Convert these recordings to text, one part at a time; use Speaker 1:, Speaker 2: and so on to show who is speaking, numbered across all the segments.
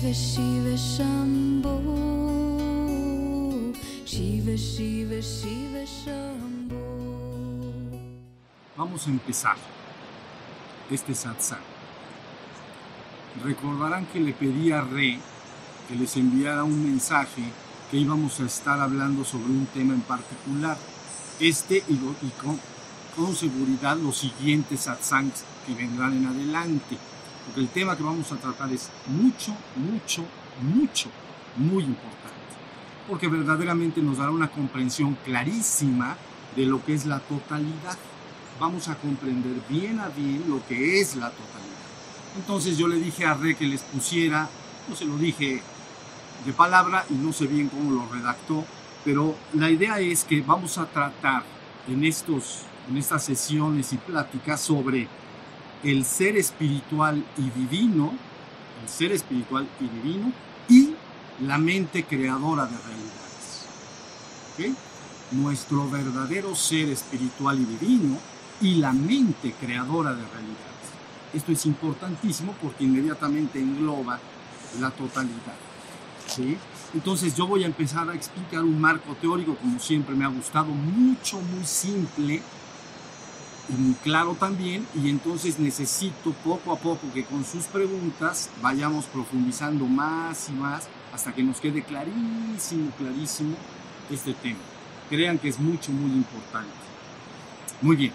Speaker 1: Shiva Shiva Shambho Shiva Shiva
Speaker 2: Vamos a empezar este satsang. Recordarán que le pedí a Re que les enviara un mensaje que íbamos a estar hablando sobre un tema en particular. Este y con, con seguridad los siguientes satsangs que vendrán en adelante. Porque el tema que vamos a tratar es mucho, mucho, mucho, muy importante. Porque verdaderamente nos dará una comprensión clarísima de lo que es la totalidad. Vamos a comprender bien a bien lo que es la totalidad. Entonces yo le dije a Re que les pusiera, no se lo dije de palabra y no sé bien cómo lo redactó, pero la idea es que vamos a tratar en, estos, en estas sesiones y pláticas sobre el ser espiritual y divino, el ser espiritual y divino y la mente creadora de realidades. ¿Ok? Nuestro verdadero ser espiritual y divino y la mente creadora de realidades. Esto es importantísimo porque inmediatamente engloba la totalidad. ¿sí? Entonces yo voy a empezar a explicar un marco teórico como siempre me ha gustado, mucho, muy simple claro también, y entonces necesito poco a poco que con sus preguntas vayamos profundizando más y más hasta que nos quede clarísimo, clarísimo este tema. Crean que es mucho, muy importante. Muy bien,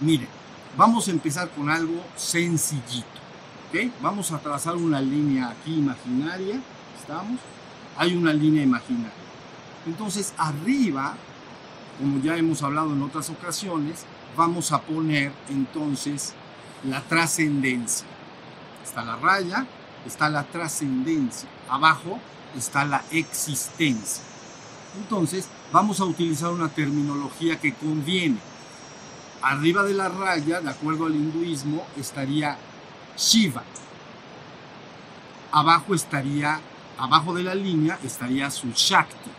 Speaker 2: miren, vamos a empezar con algo sencillito. ¿ok? Vamos a trazar una línea aquí imaginaria, ¿estamos? Hay una línea imaginaria. Entonces arriba, como ya hemos hablado en otras ocasiones, vamos a poner entonces la trascendencia. Está la raya, está la trascendencia. Abajo está la existencia. Entonces vamos a utilizar una terminología que conviene. Arriba de la raya, de acuerdo al hinduismo, estaría Shiva. Abajo estaría, abajo de la línea estaría su Shakti.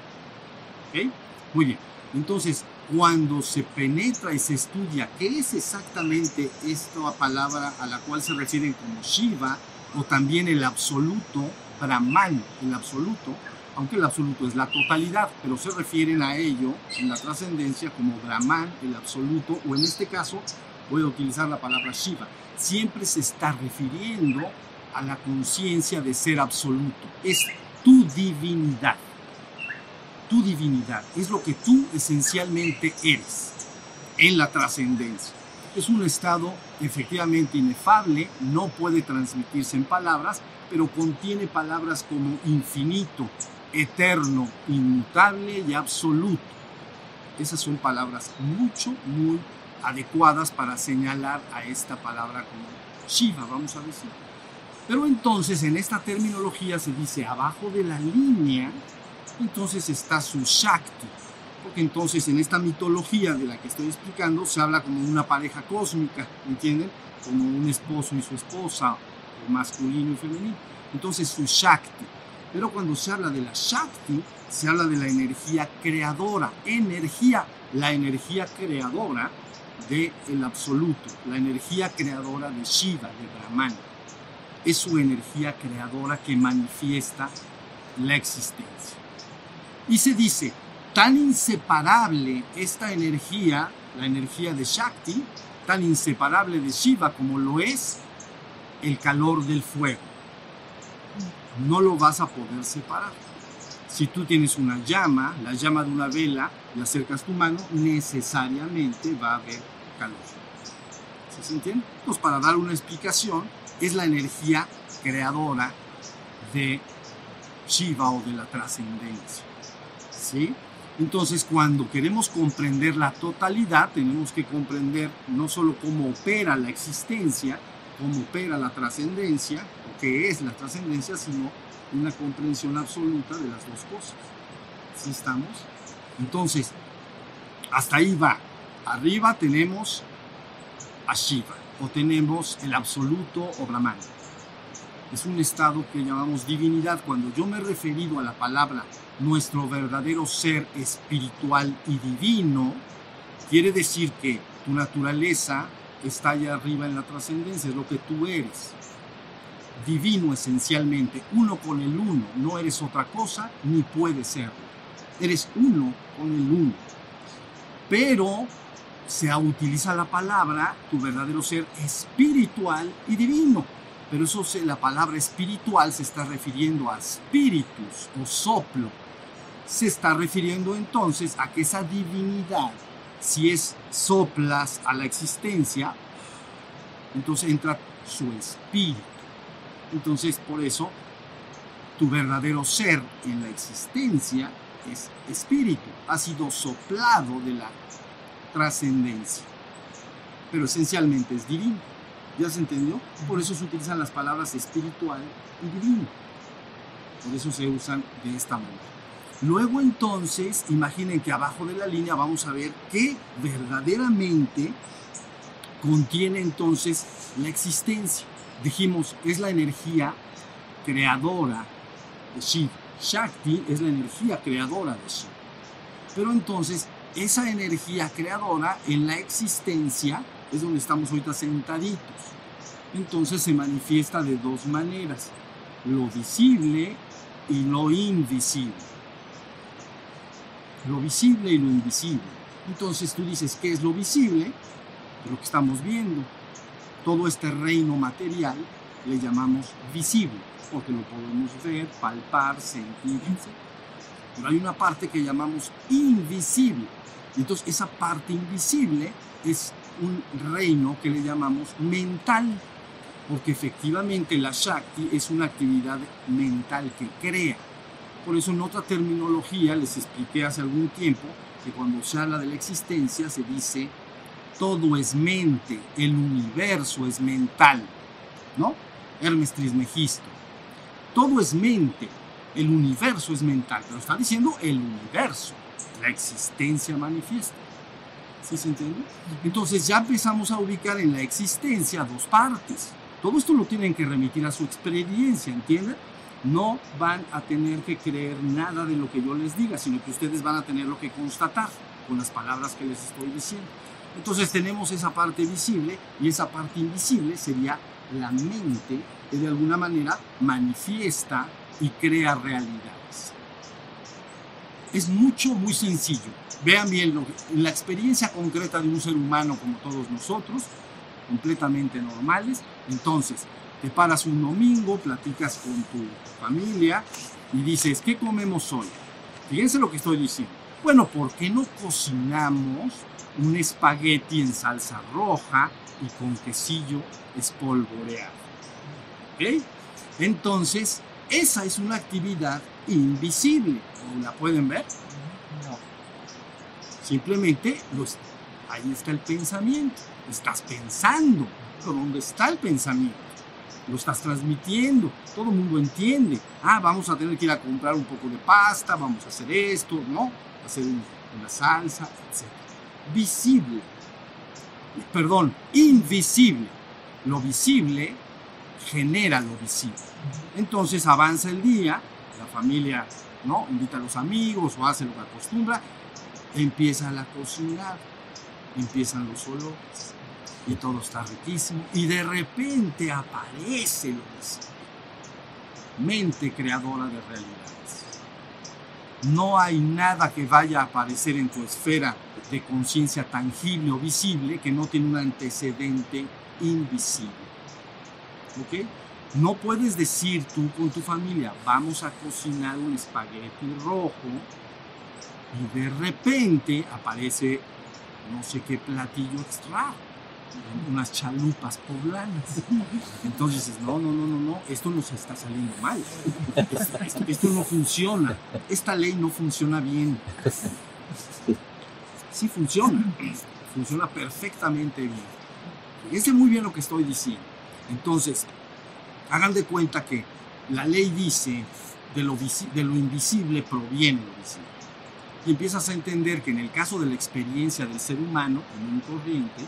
Speaker 2: Muy bien. Entonces, cuando se penetra y se estudia qué es exactamente esta palabra a la cual se refieren como Shiva o también el absoluto, Brahman, el absoluto, aunque el absoluto es la totalidad, pero se refieren a ello en la trascendencia como Brahman, el absoluto, o en este caso voy a utilizar la palabra Shiva. Siempre se está refiriendo a la conciencia de ser absoluto, es tu divinidad tu divinidad, es lo que tú esencialmente eres en la trascendencia. Es un estado efectivamente inefable, no puede transmitirse en palabras, pero contiene palabras como infinito, eterno, inmutable y absoluto. Esas son palabras mucho, muy adecuadas para señalar a esta palabra como Shiva, vamos a decir. Pero entonces en esta terminología se dice abajo de la línea, entonces está su Shakti. Porque entonces en esta mitología de la que estoy explicando se habla como una pareja cósmica, ¿entienden? Como un esposo y su esposa, o masculino y femenino. Entonces su Shakti. Pero cuando se habla de la Shakti, se habla de la energía creadora, energía, la energía creadora del el absoluto, la energía creadora de Shiva, de Brahman. Es su energía creadora que manifiesta la existencia. Y se dice, tan inseparable esta energía, la energía de Shakti, tan inseparable de Shiva como lo es el calor del fuego. No lo vas a poder separar. Si tú tienes una llama, la llama de una vela, y acercas tu mano, necesariamente va a haber calor. ¿Sí se entiende? Pues para dar una explicación, es la energía creadora de Shiva o de la trascendencia. ¿Sí? Entonces, cuando queremos comprender la totalidad, tenemos que comprender no solo cómo opera la existencia, cómo opera la trascendencia, o qué es la trascendencia, sino una comprensión absoluta de las dos cosas. ¿Sí estamos? Entonces, hasta ahí va. Arriba tenemos a Shiva, o tenemos el absoluto o Brahman. Es un estado que llamamos divinidad. Cuando yo me he referido a la palabra nuestro verdadero ser espiritual y divino, quiere decir que tu naturaleza está allá arriba en la trascendencia, es lo que tú eres. divino esencialmente, uno con el uno, no eres otra cosa ni puedes serlo. Eres uno con el uno. Pero se utiliza la palabra, tu verdadero ser espiritual y divino. Pero eso la palabra espiritual se está refiriendo a espíritus o soplo. Se está refiriendo entonces a que esa divinidad, si es soplas a la existencia, entonces entra su espíritu. Entonces por eso tu verdadero ser en la existencia es espíritu, ha sido soplado de la trascendencia, pero esencialmente es divino. ¿Ya se entendió? Por eso se utilizan las palabras espiritual y divino. Por eso se usan de esta manera. Luego entonces, imaginen que abajo de la línea vamos a ver qué verdaderamente contiene entonces la existencia. Dijimos, es la energía creadora de Shiva. Shakti es la energía creadora de Shiva. Pero entonces, esa energía creadora en la existencia es donde estamos ahorita sentaditos. Entonces se manifiesta de dos maneras, lo visible y lo invisible. Lo visible y lo invisible. Entonces tú dices, ¿qué es lo visible? Lo que estamos viendo. Todo este reino material le llamamos visible, porque lo podemos ver, palpar, sentir, etc. Pero hay una parte que llamamos invisible. Entonces esa parte invisible es un reino que le llamamos mental, porque efectivamente la Shakti es una actividad mental que crea. Por eso en otra terminología les expliqué hace algún tiempo que cuando se habla de la existencia se dice todo es mente, el universo es mental, ¿no? Hermes Trismegisto. Todo es mente, el universo es mental, pero está diciendo el universo, la existencia manifiesta. ¿Sí se entiende? Entonces ya empezamos a ubicar en la existencia dos partes. Todo esto lo tienen que remitir a su experiencia, ¿entienden? No van a tener que creer nada de lo que yo les diga, sino que ustedes van a tener lo que constatar con las palabras que les estoy diciendo. Entonces tenemos esa parte visible y esa parte invisible sería la mente que de alguna manera manifiesta y crea realidades. Es mucho, muy sencillo. Vean bien, la experiencia concreta de un ser humano como todos nosotros, completamente normales, entonces te paras un domingo, platicas con tu familia y dices, ¿qué comemos hoy? Fíjense lo que estoy diciendo. Bueno, ¿por qué no cocinamos un espagueti en salsa roja y con quesillo espolvoreado? ¿Ok? Entonces, esa es una actividad invisible. ¿La pueden ver? No. Simplemente los, ahí está el pensamiento. Estás pensando. Pero ¿dónde está el pensamiento? Lo estás transmitiendo. Todo el mundo entiende. Ah, vamos a tener que ir a comprar un poco de pasta, vamos a hacer esto, ¿no? Hacer una salsa, etc. Visible. Perdón, invisible. Lo visible genera lo visible. Entonces avanza el día, la familia ¿no? invita a los amigos o hace lo que acostumbra, empieza la cocinar, empiezan los olores y todo está riquísimo y de repente aparece lo visible. Mente creadora de realidades. No hay nada que vaya a aparecer en tu esfera de conciencia tangible o visible que no tiene un antecedente invisible. ¿Ok? No puedes decir tú con tu familia, vamos a cocinar un espagueti rojo y de repente aparece no sé qué platillo extra, unas chalupas poblanas. Entonces dices, no, no, no, no, no, esto nos está saliendo mal. Esto, no funciona. Esta ley no funciona bien. Sí funciona, funciona perfectamente bien. Fíjense muy bien lo que estoy diciendo. Entonces, hagan de cuenta que la ley dice de lo, de lo invisible proviene lo visible. Y empiezas a entender que en el caso de la experiencia del ser humano común corriente,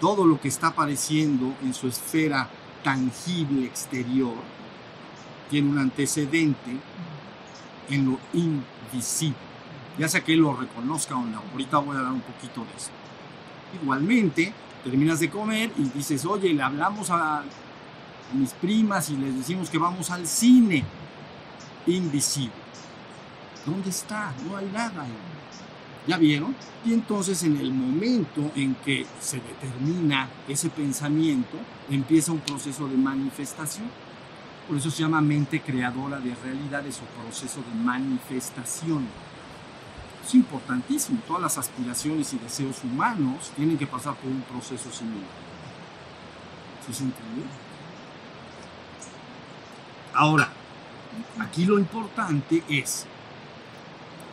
Speaker 2: todo lo que está apareciendo en su esfera tangible exterior tiene un antecedente en lo invisible. Ya sea que lo reconozca o no. Ahorita voy a dar un poquito de eso. Igualmente, terminas de comer y dices, oye, le hablamos a mis primas y les decimos que vamos al cine. Invisible. ¿Dónde está? No hay nada. ¿Ya vieron? Y entonces en el momento en que se determina ese pensamiento, empieza un proceso de manifestación. Por eso se llama mente creadora de realidades o proceso de manifestación. Es importantísimo. Todas las aspiraciones y deseos humanos tienen que pasar por un proceso similar. ¿Sí se entiende? Ahora, aquí lo importante es,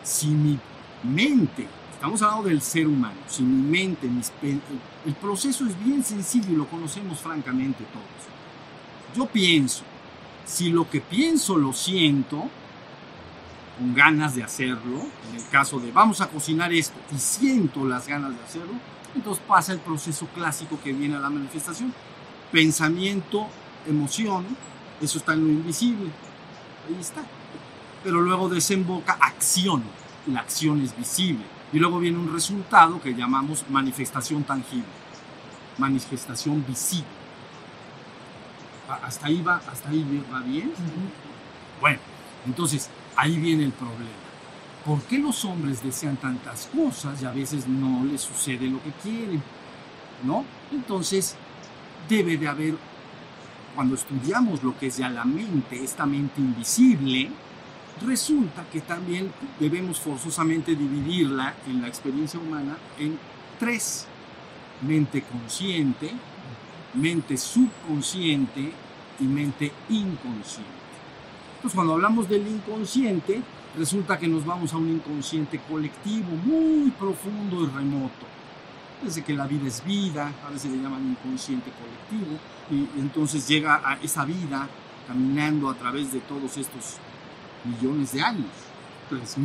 Speaker 2: si mi mente, estamos hablando del ser humano, si mi mente, mis el, el proceso es bien sencillo y lo conocemos francamente todos. Yo pienso, si lo que pienso lo siento, con ganas de hacerlo, en el caso de vamos a cocinar esto y siento las ganas de hacerlo, entonces pasa el proceso clásico que viene a la manifestación. Pensamiento, emoción, eso está en lo invisible, ahí está. Pero luego desemboca acción, la acción es visible. Y luego viene un resultado que llamamos manifestación tangible, manifestación visible. ¿Hasta ahí va, hasta ahí va bien? Bueno, entonces ahí viene el problema. ¿Por qué los hombres desean tantas cosas y a veces no les sucede lo que quieren? ¿No? Entonces, debe de haber, cuando estudiamos lo que es ya la mente, esta mente invisible, resulta que también debemos forzosamente dividirla en la experiencia humana en tres. Mente consciente, mente subconsciente y mente inconsciente. Entonces, cuando hablamos del inconsciente, resulta que nos vamos a un inconsciente colectivo muy profundo y remoto. Desde que la vida es vida, a veces le llaman inconsciente colectivo, y entonces llega a esa vida caminando a través de todos estos millones de años, 3.500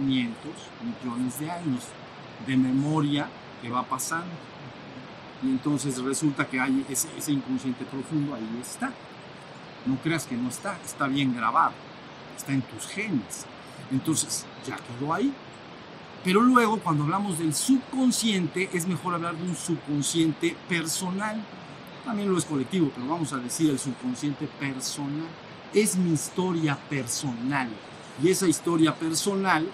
Speaker 2: millones de años de memoria que va pasando. Y entonces resulta que hay ese, ese inconsciente profundo, ahí está. No creas que no está, está bien grabado, está en tus genes. Entonces ya quedó ahí. Pero luego cuando hablamos del subconsciente es mejor hablar de un subconsciente personal. También lo es colectivo, pero vamos a decir el subconsciente personal. Es mi historia personal. Y esa historia personal,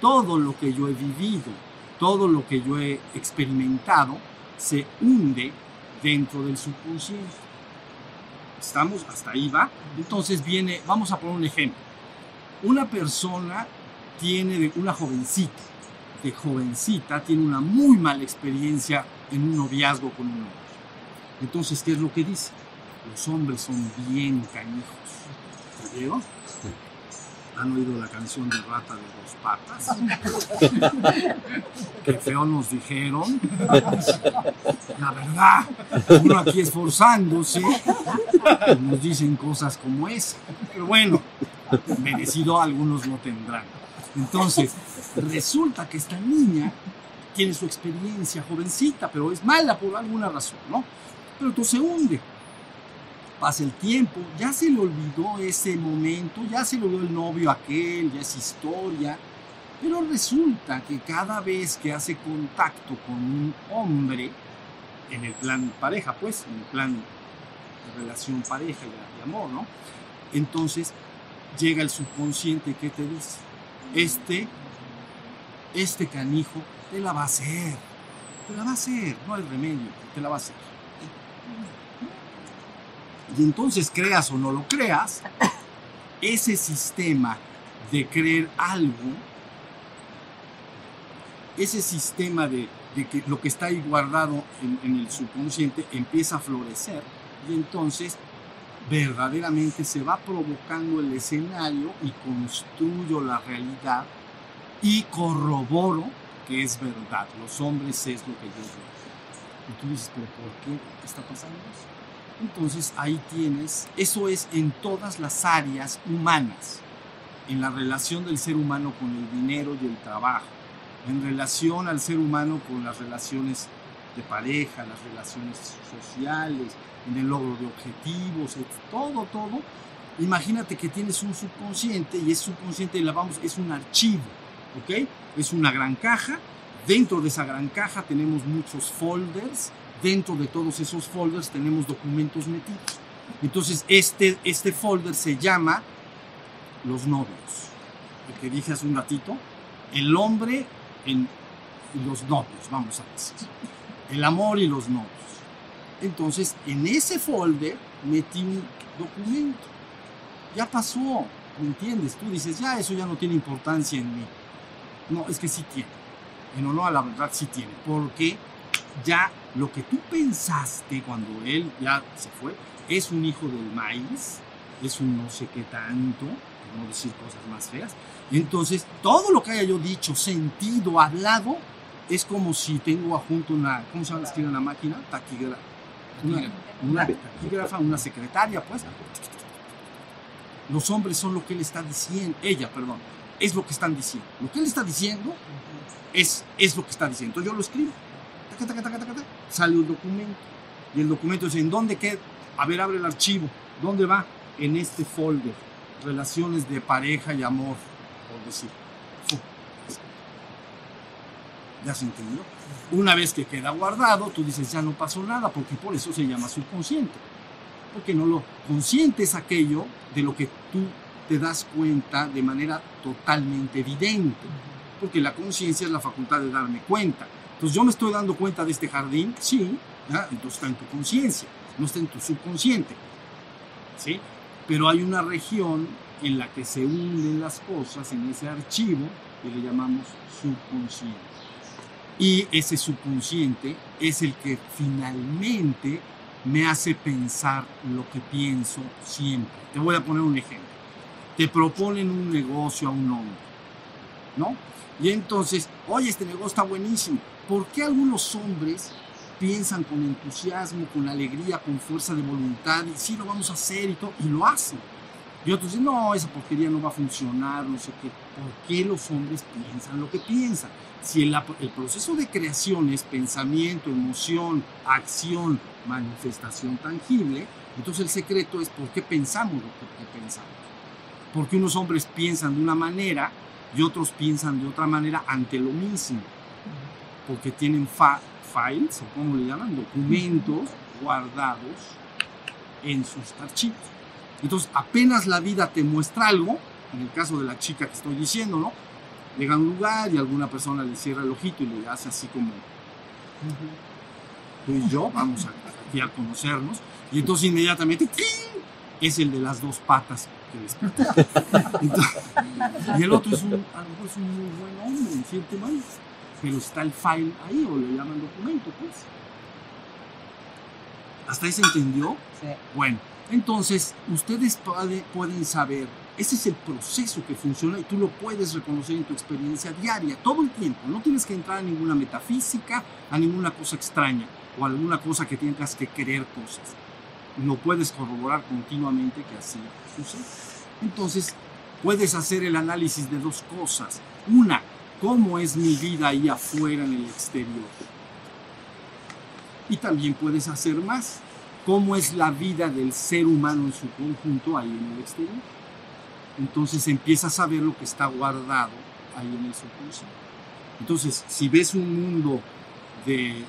Speaker 2: todo lo que yo he vivido, todo lo que yo he experimentado, se hunde dentro del subconsciente. ¿Estamos? Hasta ahí va. Entonces viene, vamos a poner un ejemplo. Una persona tiene, una jovencita, de jovencita, tiene una muy mala experiencia en un noviazgo con un hombre. Entonces, ¿qué es lo que dice? Los hombres son bien canijos. ¿Ya vieron? ¿Han oído la canción de Rata de dos patas? Qué feo nos dijeron. La verdad, uno aquí esforzándose, nos dicen cosas como esa. Pero bueno, merecido algunos lo tendrán. Entonces, resulta que esta niña tiene su experiencia jovencita, pero es mala por alguna razón, ¿no? Pero entonces se hunde. Pasa el tiempo, ya se le olvidó ese momento, ya se le olvidó el novio aquel, ya es historia. Pero resulta que cada vez que hace contacto con un hombre, en el plan pareja, pues, en el plan de relación pareja y amor, ¿no? Entonces llega el subconsciente que te dice, este, este canijo te la va a hacer, te la va a hacer, no hay remedio, te la va a hacer. Y entonces creas o no lo creas, ese sistema de creer algo, ese sistema de, que lo que está ahí guardado en el subconsciente empieza a florecer y entonces verdaderamente se va provocando el escenario y construyo la realidad y corroboro que es verdad. Los hombres es lo que yo veo. Y tú dices, pero ¿por qué está pasando eso? Entonces ahí tienes, eso es en todas las áreas humanas, en la relación del ser humano con el dinero y el trabajo, en relación al ser humano con las relaciones de pareja, las relaciones sociales, en el logro de objetivos, et- todo, todo. Imagínate que tienes un subconsciente y ese subconsciente la vamos, es un archivo, ¿ok? Es una gran caja. Dentro de esa gran caja tenemos muchos folders. Dentro de todos esos folders tenemos documentos metidos. Entonces, este, este folder se llama Los novios. El que dije hace un ratito, el hombre en los novios, vamos a decir. El amor y los novios. Entonces, en ese folder metí un documento. Ya pasó, ¿me entiendes? Tú dices, ya eso ya no tiene importancia en mí. No, es que sí tiene. En honor a la verdad sí tiene. Porque ya lo que tú pensaste cuando él ya se fue es un hijo del maíz, es un no sé qué tanto, por no decir cosas más feas. Entonces, todo lo que haya yo dicho, sentido, hablado, es como si tengo junto una, ¿cómo se llama? Una máquina, taquígrafa, una, una taquígrafa, una secretaria, pues. Los hombres son lo que él está diciendo, ella, perdón, es lo que están diciendo. Lo que él está diciendo es, es lo que está diciendo. Entonces yo lo escribo, taca, taca, taca, taca, taca, sale un documento. Y el documento dice, ¿en dónde queda? A ver, abre el archivo. ¿Dónde va? En este folder. Relaciones de pareja y amor, por decir. ¿Ya se entendió? Una vez que queda guardado, tú dices, ya no pasó nada, porque por eso se llama subconsciente. Porque no lo consciente es aquello de lo que tú te das cuenta de manera totalmente evidente. Porque la conciencia es la facultad de darme cuenta. Entonces yo me estoy dando cuenta de este jardín, sí, entonces está en tu conciencia, no está en tu subconsciente. ¿sí? Pero hay una región en la que se unen las cosas en ese archivo que le llamamos subconsciente. Y ese subconsciente es el que finalmente me hace pensar lo que pienso siempre. Te voy a poner un ejemplo. Te proponen un negocio a un hombre, ¿no? Y entonces, oye, este negocio está buenísimo. ¿Por qué algunos hombres piensan con entusiasmo, con alegría, con fuerza de voluntad y sí lo vamos a hacer y todo, y lo hacen? Y otros dicen, no, esa porquería no va a funcionar, no sé qué. ¿Por qué los hombres piensan lo que piensan? Si el, el proceso de creación es pensamiento, emoción, acción, manifestación tangible, entonces el secreto es por qué pensamos lo que pensamos. Porque unos hombres piensan de una manera y otros piensan de otra manera ante lo mismo. Porque tienen files, o como le llaman, documentos guardados en sus archivos. Entonces, apenas la vida te muestra algo, en el caso de la chica que estoy diciendo, ¿no? Llega a un lugar y alguna persona le cierra el ojito y le hace así como, tú y yo vamos a, aquí a conocernos. Y entonces inmediatamente, es el de las dos patas que. Entonces, y el otro es un, a lo mejor es un muy buen hombre, siente mal, pero está el file ahí, o le llaman documento, pues. ¿Hasta ahí se entendió?
Speaker 3: Sí.
Speaker 2: Bueno, entonces ustedes puede- pueden saber, ese es el proceso que funciona y tú lo puedes reconocer en tu experiencia diaria, todo el tiempo. No tienes que entrar a ninguna metafísica, a ninguna cosa extraña o a alguna cosa que tengas que creer cosas. Lo puedes corroborar continuamente que así sucede. Entonces, puedes hacer el análisis de dos cosas. Una, cómo es mi vida ahí afuera en el exterior. Y también puedes hacer más, cómo es la vida del ser humano en su conjunto ahí en el exterior. Entonces empiezas a ver lo que está guardado ahí en el subconsciente. Entonces, si ves un mundo de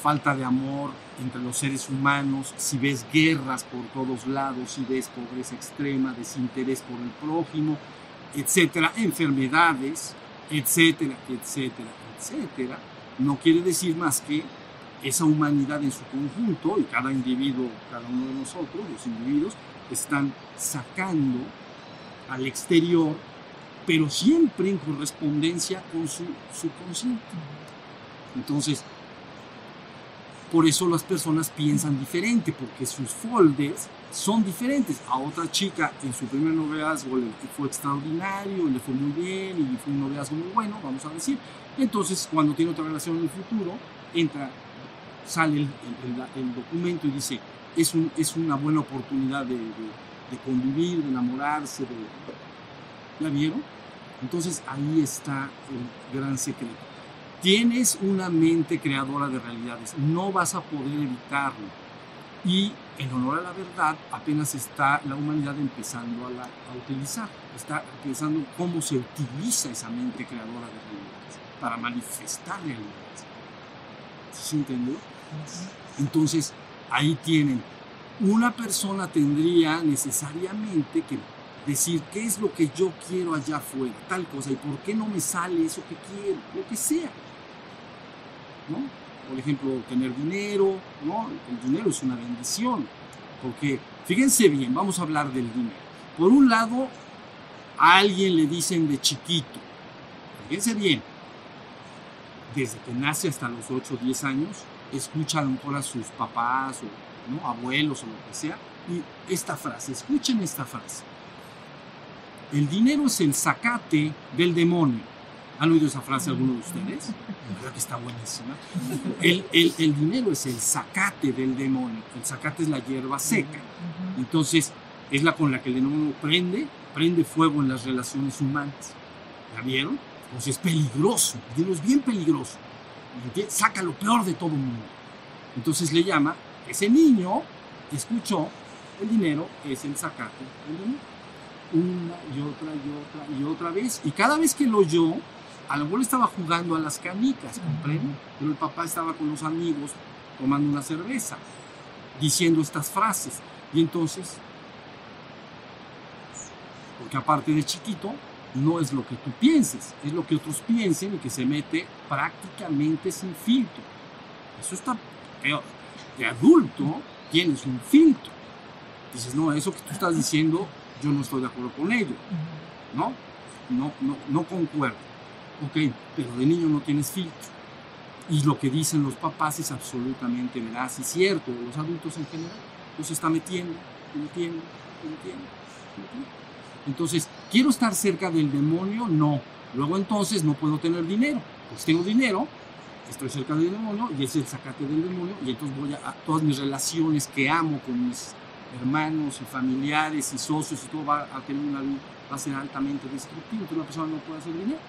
Speaker 2: falta de amor entre los seres humanos, si ves guerras por todos lados, si ves pobreza extrema, desinterés por el prójimo, etcétera, enfermedades, etcétera, etcétera, etcétera, no quiere decir más que esa humanidad en su conjunto y cada individuo, cada uno de nosotros, los individuos, están sacando al exterior, pero siempre en correspondencia con su subconsciente. Entonces, por eso las personas piensan diferente, porque sus folders son diferentes. A otra chica en su primer noviazgo le fue extraordinario, le fue muy bien y fue un noviazgo muy bueno, vamos a decir. Entonces, cuando tiene otra relación en el futuro, entra, sale el, documento y dice, es, es una buena oportunidad de, convivir, de enamorarse, de... ¿Ya vieron? Entonces ahí está el gran secreto. Tienes una mente creadora de realidades, no vas a poder evitarlo. Y en honor a la verdad, apenas está la humanidad empezando a utilizar, está pensando cómo se utiliza esa mente creadora de realidades para manifestar realidades. ¿Sí se entendió? Entonces, ahí tienen una persona tendría necesariamente que decir qué es lo que yo quiero allá afuera, tal cosa, y por qué no me sale eso que quiero, lo que sea. ¿No? Por ejemplo, tener dinero, ¿no? El dinero es una bendición, porque fíjense bien, vamos a hablar del dinero. Por un lado, a alguien le dicen de chiquito, fíjense bien, desde que nace hasta los 8 o 10 años, escucha a lo mejor a sus papás o ¿no? abuelos o lo que sea, y esta frase, escuchen esta frase. El dinero es el zacate del demonio. ¿Han oído esa frase alguno de ustedes? Creo que está buenísima. El, el, dinero es el zacate del demonio. El zacate es la hierba seca. Entonces, es la con la que el demonio prende, prende fuego en las relaciones humanas. ¿La vieron? Pues es peligroso. El dinero es bien peligroso. Saca lo peor de todo el mundo. Entonces le llama, ese niño escuchó, el dinero es el zacate del demonio una y otra y otra y otra vez. Y cada vez que lo oyó, a lo mejor estaba jugando a las canicas, ¿comprenden? Pero el papá estaba con los amigos tomando una cerveza, diciendo estas frases. Y entonces, porque aparte de chiquito, no es lo que tú pienses, es lo que otros piensen y que se mete prácticamente sin filtro. Eso está peor. De adulto tienes un filtro. Dices, no, eso que tú estás diciendo yo no estoy de acuerdo con ello, ¿no? No, no, no concuerdo. Ok, pero de niño no tienes filtro. Y lo que dicen los papás es absolutamente veraz y cierto, los adultos en general, los está metiendo, metiendo, metiendo, metiendo. Entonces, ¿quiero estar cerca del demonio? No. Luego entonces no puedo tener dinero. Pues tengo dinero, estoy cerca del demonio y es el sacate del demonio y entonces voy a, a todas mis relaciones que amo con mis hermanos y familiares y socios y todo va a tener una va a ser altamente destructivo, entonces la persona no puede hacer dinero.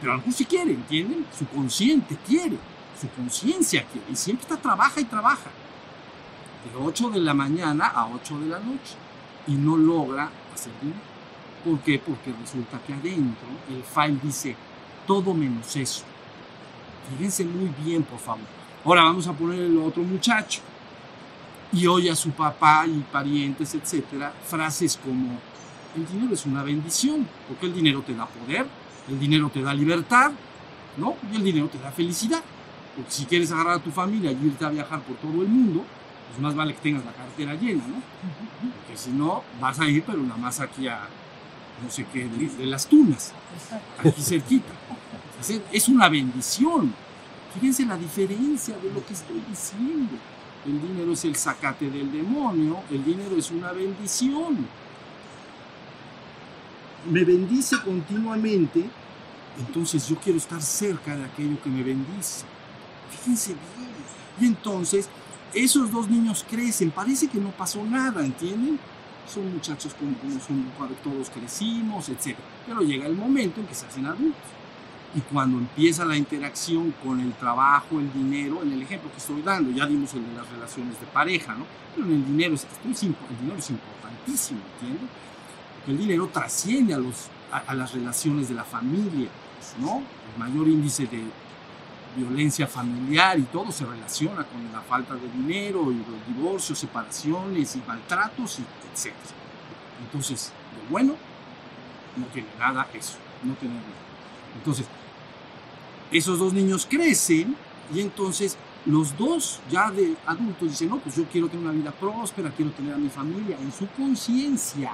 Speaker 2: Pero algo sí quiere, ¿entienden? Su consciente quiere, su conciencia quiere, y siempre está, trabaja y trabaja. De 8 de la mañana a 8 de la noche, y no logra hacer dinero. ¿Por qué? Porque resulta que adentro el file dice todo menos eso. Fíjense muy bien, por favor. Ahora vamos a poner el otro muchacho y oye a su papá y parientes, etcétera, frases como el dinero es una bendición, porque el dinero te da poder, el dinero te da libertad, ¿no? Y el dinero te da felicidad. Porque si quieres agarrar a tu familia y irte a viajar por todo el mundo, pues más vale que tengas la cartera llena, ¿no? Porque si no, vas a ir, pero nada más aquí a, no sé qué, de, las tunas, aquí cerquita. Es, es una bendición. Fíjense la diferencia de lo que estoy diciendo. El dinero es el sacate del demonio, el dinero es una bendición. Me bendice continuamente, entonces yo quiero estar cerca de aquello que me bendice. Fíjense bien. Y entonces esos dos niños crecen, parece que no pasó nada, ¿entienden? Son muchachos como, como son, todos crecimos, etc. Pero llega el momento en que se hacen adultos. Y cuando empieza la interacción con el trabajo, el dinero, en el ejemplo que estoy dando, ya dimos el de las relaciones de pareja, ¿no? Pero en el dinero, es, el dinero es importantísimo, ¿entiendes? Porque el dinero trasciende a, los, a, a, las relaciones de la familia, ¿no? El mayor índice de violencia familiar y todo se relaciona con la falta de dinero y los divorcios, separaciones y maltratos, y etc. Entonces, lo bueno no tiene nada eso, no tiene nada. Entonces, esos dos niños crecen y entonces los dos ya de adultos dicen, no, pues yo quiero tener una vida próspera, quiero tener a mi familia en su conciencia,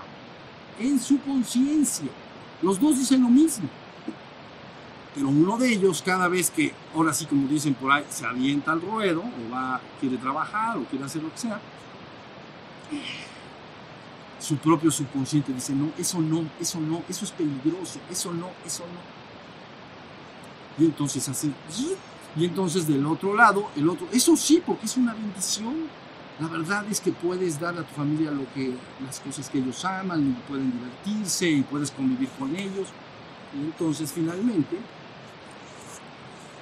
Speaker 2: en su conciencia. Los dos dicen lo mismo. Pero uno de ellos, cada vez que, ahora sí como dicen por ahí, se avienta al ruedo, o va, quiere trabajar, o quiere hacer lo que sea, su propio subconsciente dice, no, eso no, eso no, eso es peligroso, eso no, eso no. Y entonces así, y entonces del otro lado, el otro, eso sí, porque es una bendición. La verdad es que puedes dar a tu familia lo que, las cosas que ellos aman, y pueden divertirse y puedes convivir con ellos. Y entonces finalmente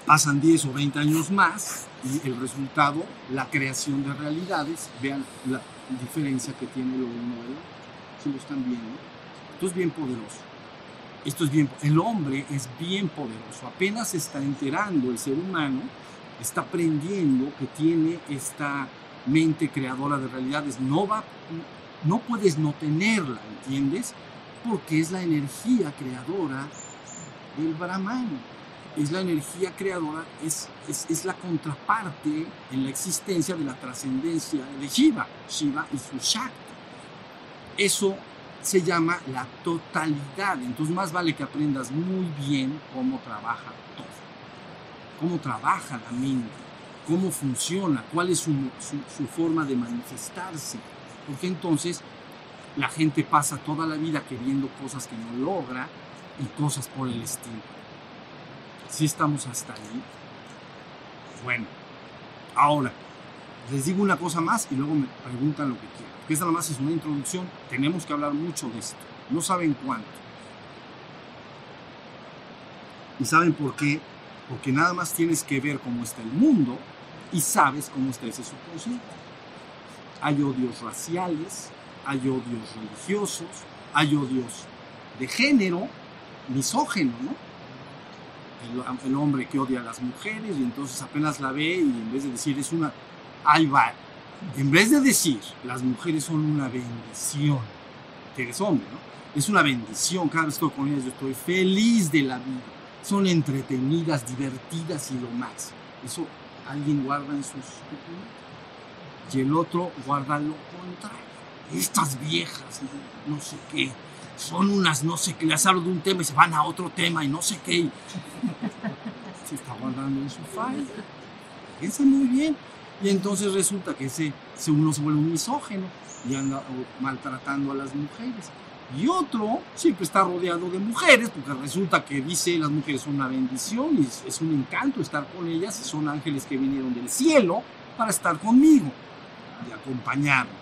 Speaker 2: pasan 10 o 20 años más y el resultado, la creación de realidades, vean la diferencia que tiene lo uno de lo otro. Si lo están viendo, esto es bien poderoso. Esto es bien, el hombre es bien poderoso, apenas se está enterando el ser humano, está aprendiendo que tiene esta mente creadora de realidades. No, va, no puedes no tenerla, ¿entiendes? Porque es la energía creadora del Brahman. Es la energía creadora, es, es, es la contraparte en la existencia de la trascendencia de Shiva, Shiva y su Shakti. Eso se llama la totalidad. Entonces más vale que aprendas muy bien cómo trabaja todo, cómo trabaja la mente, cómo funciona, cuál es su, su, su forma de manifestarse. Porque entonces la gente pasa toda la vida queriendo cosas que no logra y cosas por el estilo. Si estamos hasta ahí. Bueno, ahora les digo una cosa más y luego me preguntan lo que quieran. Que esta nada más es una introducción. Tenemos que hablar mucho de esto. No saben cuánto. ¿Y saben por qué? Porque nada más tienes que ver cómo está el mundo y sabes cómo está ese subconsciente. Hay odios raciales, hay odios religiosos, hay odios de género, misógeno, ¿no? El, hombre que odia a las mujeres y entonces apenas la ve y en vez de decir es una, ahí va, en vez de decir las mujeres son una bendición, que eres hombre, ¿no? Es una bendición, cada vez que estoy con ellas yo estoy feliz de la vida, son entretenidas, divertidas y lo más. Eso alguien guarda en sus y el otro guarda lo contrario. Estas viejas, no sé qué, son unas no sé qué, les hablo de un tema y se van a otro tema y no sé qué. Se está guardando en su file. Piensa muy bien. Y entonces resulta que ese, ese uno se vuelve un misógeno y anda maltratando a las mujeres. Y otro siempre está rodeado de mujeres, porque resulta que dice las mujeres son una bendición y es, un encanto estar con ellas y son ángeles que vinieron del cielo para estar conmigo y acompañarme.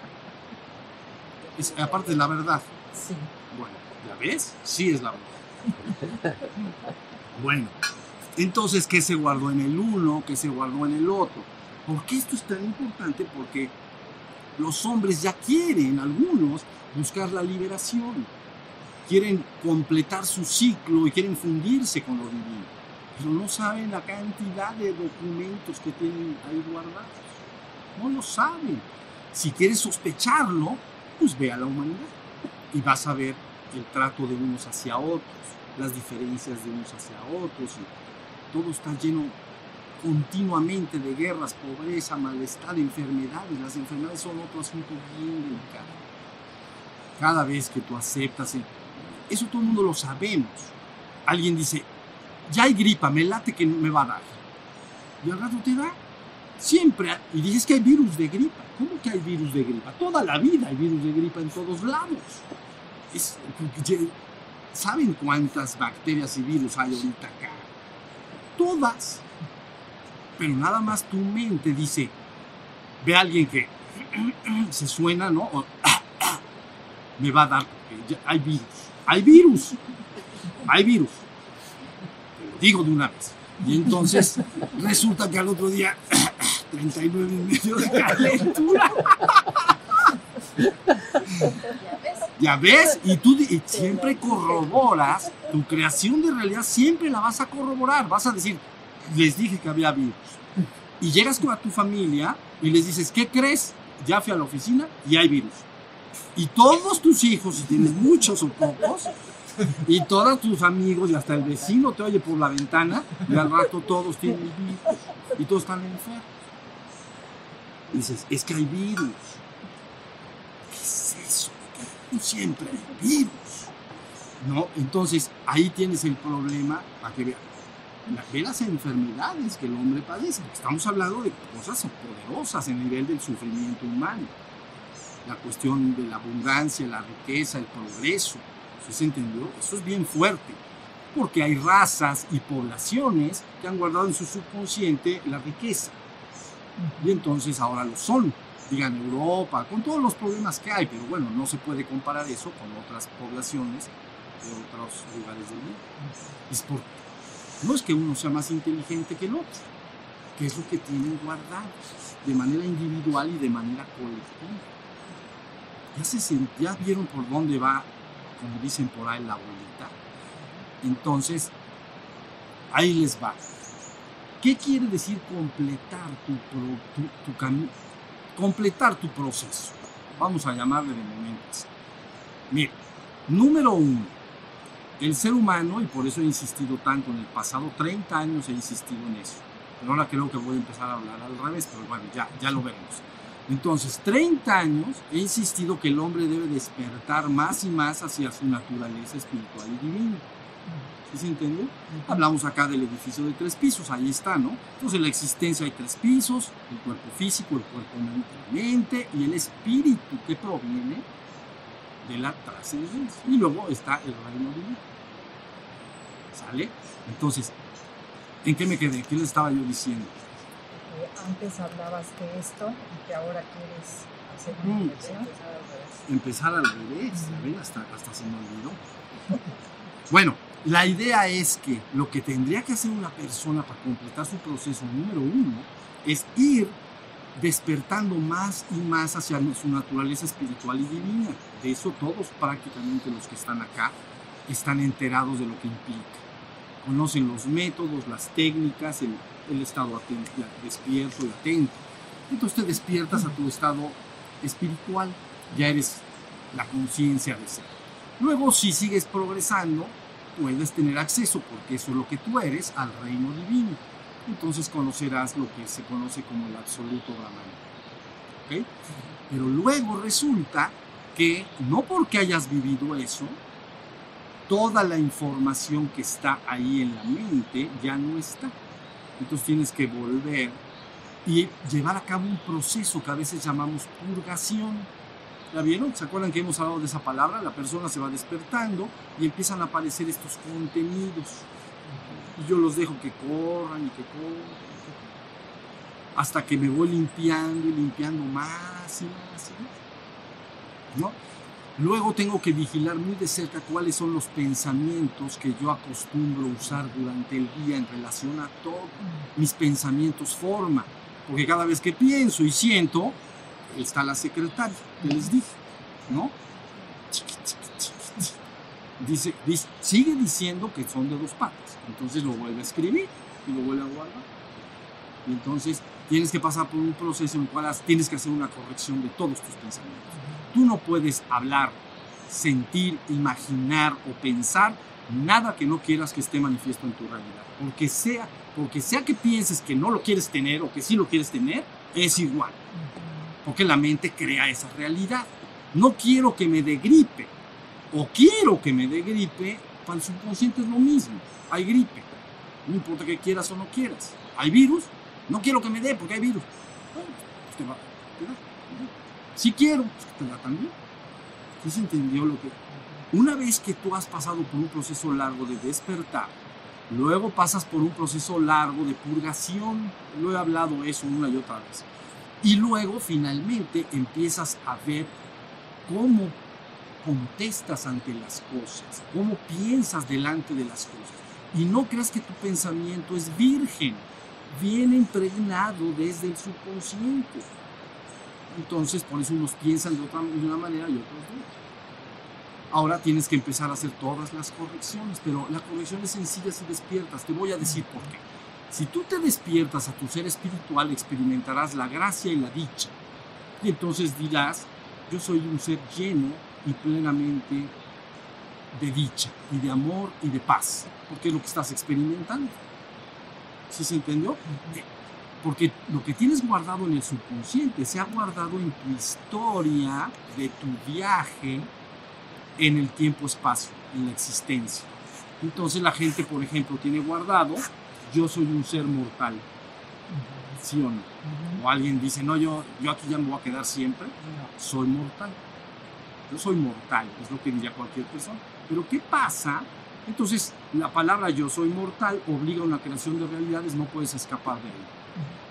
Speaker 2: Es, aparte de la verdad.
Speaker 3: Sí.
Speaker 2: Bueno, ¿ya ves? Sí es la verdad. Bueno, entonces, ¿qué se guardó en el uno? ¿Qué se guardó en el otro? ¿Por qué esto es tan importante? Porque los hombres ya quieren, algunos, buscar la liberación. Quieren completar su ciclo y quieren fundirse con lo divino. Pero no saben la cantidad de documentos que tienen ahí guardados. No lo saben. Si quieres sospecharlo, pues ve a la humanidad y vas a ver el trato de unos hacia otros, las diferencias de unos hacia otros. Todo está lleno continuamente de guerras, pobreza, malestar, enfermedades. Las enfermedades son otro asunto bien delicado. Cada vez que tú aceptas, eso todo el mundo lo sabemos. Alguien dice, ya hay gripa, me late que me va a dar. Y al rato te da. Siempre. Y dices que hay virus de gripa. ¿Cómo que hay virus de gripa? Toda la vida hay virus de gripa en todos lados. ¿Saben cuántas bacterias y virus hay ahorita acá? Todas pero nada más tu mente dice, ve a alguien que se suena, ¿no? Me va a dar, hay virus, hay virus, hay virus. Te lo digo de una vez. Y entonces resulta que al otro día, 39 y de calentura. Ya ves, y tú siempre corroboras, tu creación de realidad siempre la vas a corroborar, vas a decir, les dije que había virus. Y llegas a tu familia y les dices, ¿qué crees? Ya fui a la oficina y hay virus. Y todos tus hijos, si tienes muchos o pocos, y todos tus amigos y hasta el vecino te oye por la ventana y al rato todos tienen virus y todos están enfermos. Y dices, es que hay virus. ¿Qué es Siempre virus. ¿No? Entonces ahí tienes el problema para que veas ve las enfermedades que el hombre padece. Estamos hablando de cosas poderosas en el nivel del sufrimiento humano. La cuestión de la abundancia, la riqueza, el progreso. ¿Sí se entendió? Eso es bien fuerte. Porque hay razas y poblaciones que han guardado en su subconsciente la riqueza. Y entonces ahora lo son. Digan Europa, con todos los problemas que hay, pero bueno, no se puede comparar eso con otras poblaciones de otros lugares del mundo. Es por no es que uno sea más inteligente que el otro, que es lo que tienen guardado de manera individual y de manera colectiva. Ya, se, ya vieron por dónde va, como dicen por ahí, la bolita. Entonces, ahí les va. ¿Qué quiere decir completar tu, tu, tu camino? Completar tu proceso. Vamos a llamarle de momento así. Mira, número uno, el ser humano, y por eso he insistido tanto en el pasado 30 años, he insistido en eso. Pero ahora creo que voy a empezar a hablar al revés, pero bueno, ya, ya lo veremos. Entonces, 30 años he insistido que el hombre debe despertar más y más hacia su naturaleza espiritual y divina. ¿Sí se entiende? Hablamos acá del edificio de tres pisos, ahí está, ¿no? Entonces, en la existencia hay tres pisos, el cuerpo físico, el cuerpo mente y el espíritu que proviene de la trascendencia. Y luego está el reino divino. ¿Sale? Entonces, ¿en qué me quedé? ¿Qué les estaba yo diciendo?
Speaker 3: Que antes hablabas de esto y que ahora quieres hacer una
Speaker 2: Mm. Empezar al revés, ¿ven? Hasta, hasta se me olvidó. Bueno, la idea es que lo que tendría que hacer una persona para completar su proceso número uno es ir despertando más y más hacia su naturaleza espiritual y divina. De eso todos prácticamente los que están acá están enterados de lo que implica. Conocen los métodos, las técnicas, el, el estado atento, despierto y atento. Entonces te despiertas a tu estado espiritual, ya eres la conciencia de ser. Luego, si sigues progresando, puedes tener acceso, porque eso es lo que tú eres, al reino divino. Entonces conocerás lo que se conoce como el absoluto Brahman. Pero luego resulta que no porque hayas vivido eso, toda la información que está ahí en la mente ya no está. Entonces tienes que volver y llevar a cabo un proceso que a veces llamamos purgación. ¿La vieron? ¿Se acuerdan que hemos hablado de esa palabra? La persona se va despertando y empiezan a aparecer estos contenidos. Y yo los dejo que corran y que corran. Hasta que me voy limpiando y limpiando más y más y más. ¿No? Luego tengo que vigilar muy de cerca cuáles son los pensamientos que yo acostumbro usar durante el día en relación a todo. Mis pensamientos forman. Porque cada vez que pienso y siento, está la secretaria, que les dije, ¿no? Dice, dice- sigue diciendo que son de dos patas. Entonces lo vuelve a escribir y lo vuelve a guardar. Y entonces tienes que pasar por un proceso en el cual tienes que hacer una corrección de todos tus pensamientos. Tú no puedes hablar, sentir, imaginar o pensar nada que no quieras que esté manifiesto en tu realidad. Porque sea, porque sea que pienses que no lo quieres tener o que sí lo quieres tener, es igual. Porque la mente crea esa realidad. No quiero que me dé gripe. O quiero que me dé gripe, para el subconsciente es lo mismo. Hay gripe. No importa que quieras o no quieras. Hay virus. No quiero que me dé porque hay virus. Bueno, pues va, te da. Si quiero, pues te da también. ¿Sí se entendió lo que? Una vez que tú has pasado por un proceso largo de despertar, luego pasas por un proceso largo de purgación. Lo he hablado eso una y otra vez. Y luego finalmente empiezas a ver cómo contestas ante las cosas, cómo piensas delante de las cosas. Y no creas que tu pensamiento es virgen, viene impregnado desde el subconsciente. Entonces, por eso unos piensan de, otra, una manera y otros de otra. Ahora tienes que empezar a hacer todas las correcciones, pero la corrección es sencilla si despiertas. Te voy a decir por qué. Si tú te despiertas a tu ser espiritual, experimentarás la gracia y la dicha. Y entonces dirás, yo soy un ser lleno y plenamente de dicha y de amor y de paz, porque es lo que estás experimentando. ¿Sí se entendió? Porque lo que tienes guardado en el subconsciente se ha guardado en tu historia de tu viaje en el tiempo-espacio, en la existencia. Entonces la gente, por ejemplo, tiene guardado, yo soy un ser mortal, ¿sí o no? O alguien dice, no, yo, yo aquí ya me voy a quedar siempre, soy mortal. Yo soy mortal, es lo que diría cualquier persona. Pero ¿qué pasa? Entonces, la palabra yo soy mortal obliga a una creación de realidades, no puedes escapar de ella.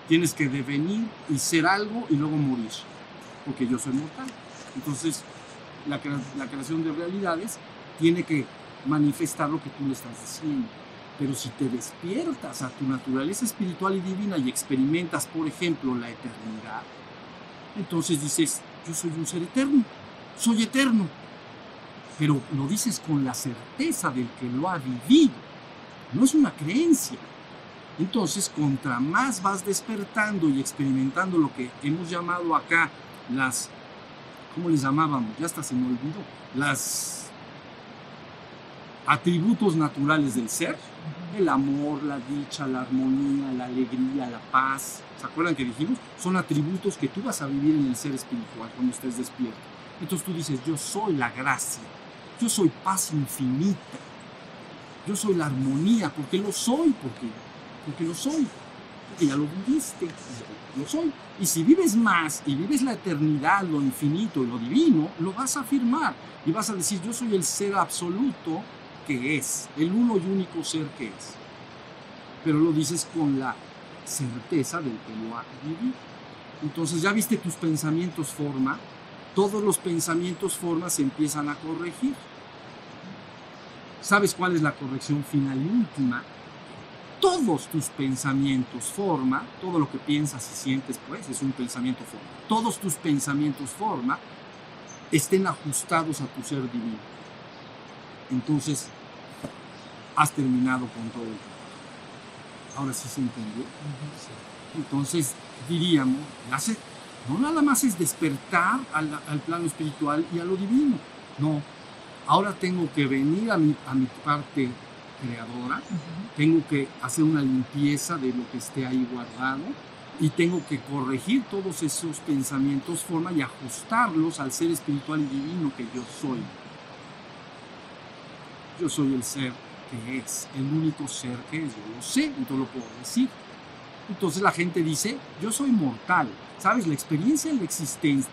Speaker 2: Tienes que devenir y ser algo y luego morir, porque yo soy mortal. Entonces, la, la creación de realidades tiene que manifestar lo que tú le estás diciendo. Pero si te despiertas a tu naturaleza espiritual y divina y experimentas, por ejemplo, la eternidad, entonces dices, yo soy un ser eterno, soy eterno. Pero lo dices con la certeza del que lo ha vivido. No es una creencia. Entonces, contra más vas despertando y experimentando lo que hemos llamado acá las, ¿cómo les llamábamos? Ya hasta se me olvidó. Las atributos naturales del ser, el amor, la dicha, la armonía, la alegría, la paz. ¿Se acuerdan que dijimos? Son atributos que tú vas a vivir en el ser espiritual cuando estés despierto. Entonces tú dices, yo soy la gracia, yo soy paz infinita, yo soy la armonía, porque lo soy, porque, porque lo soy, porque ya lo viviste, lo soy. Y si vives más y vives la eternidad, lo infinito y lo divino, lo vas a afirmar y vas a decir, yo soy el ser absoluto que es, el uno y único ser que es. Pero lo dices con la certeza del que lo ha vivido. Entonces ya viste tus pensamientos forma, todos los pensamientos forma se empiezan a corregir. ¿Sabes cuál es la corrección final y última? Todos tus pensamientos forma, todo lo que piensas y sientes, pues es un pensamiento forma. Todos tus pensamientos forma estén ajustados a tu ser divino. Entonces, has terminado con todo el trabajo. Ahora sí se entendió. Entonces, diríamos, hace, no nada más es despertar al, al, plano espiritual y a lo divino. No, ahora tengo que venir a mi, a mi parte creadora, tengo que hacer una limpieza de lo que esté ahí guardado y tengo que corregir todos esos pensamientos, forma y ajustarlos al ser espiritual y divino que yo soy. Yo soy el ser que es, el único ser que es, yo lo sé, entonces lo puedo decir. Entonces la gente dice, yo soy mortal, ¿sabes? La experiencia en la existencia,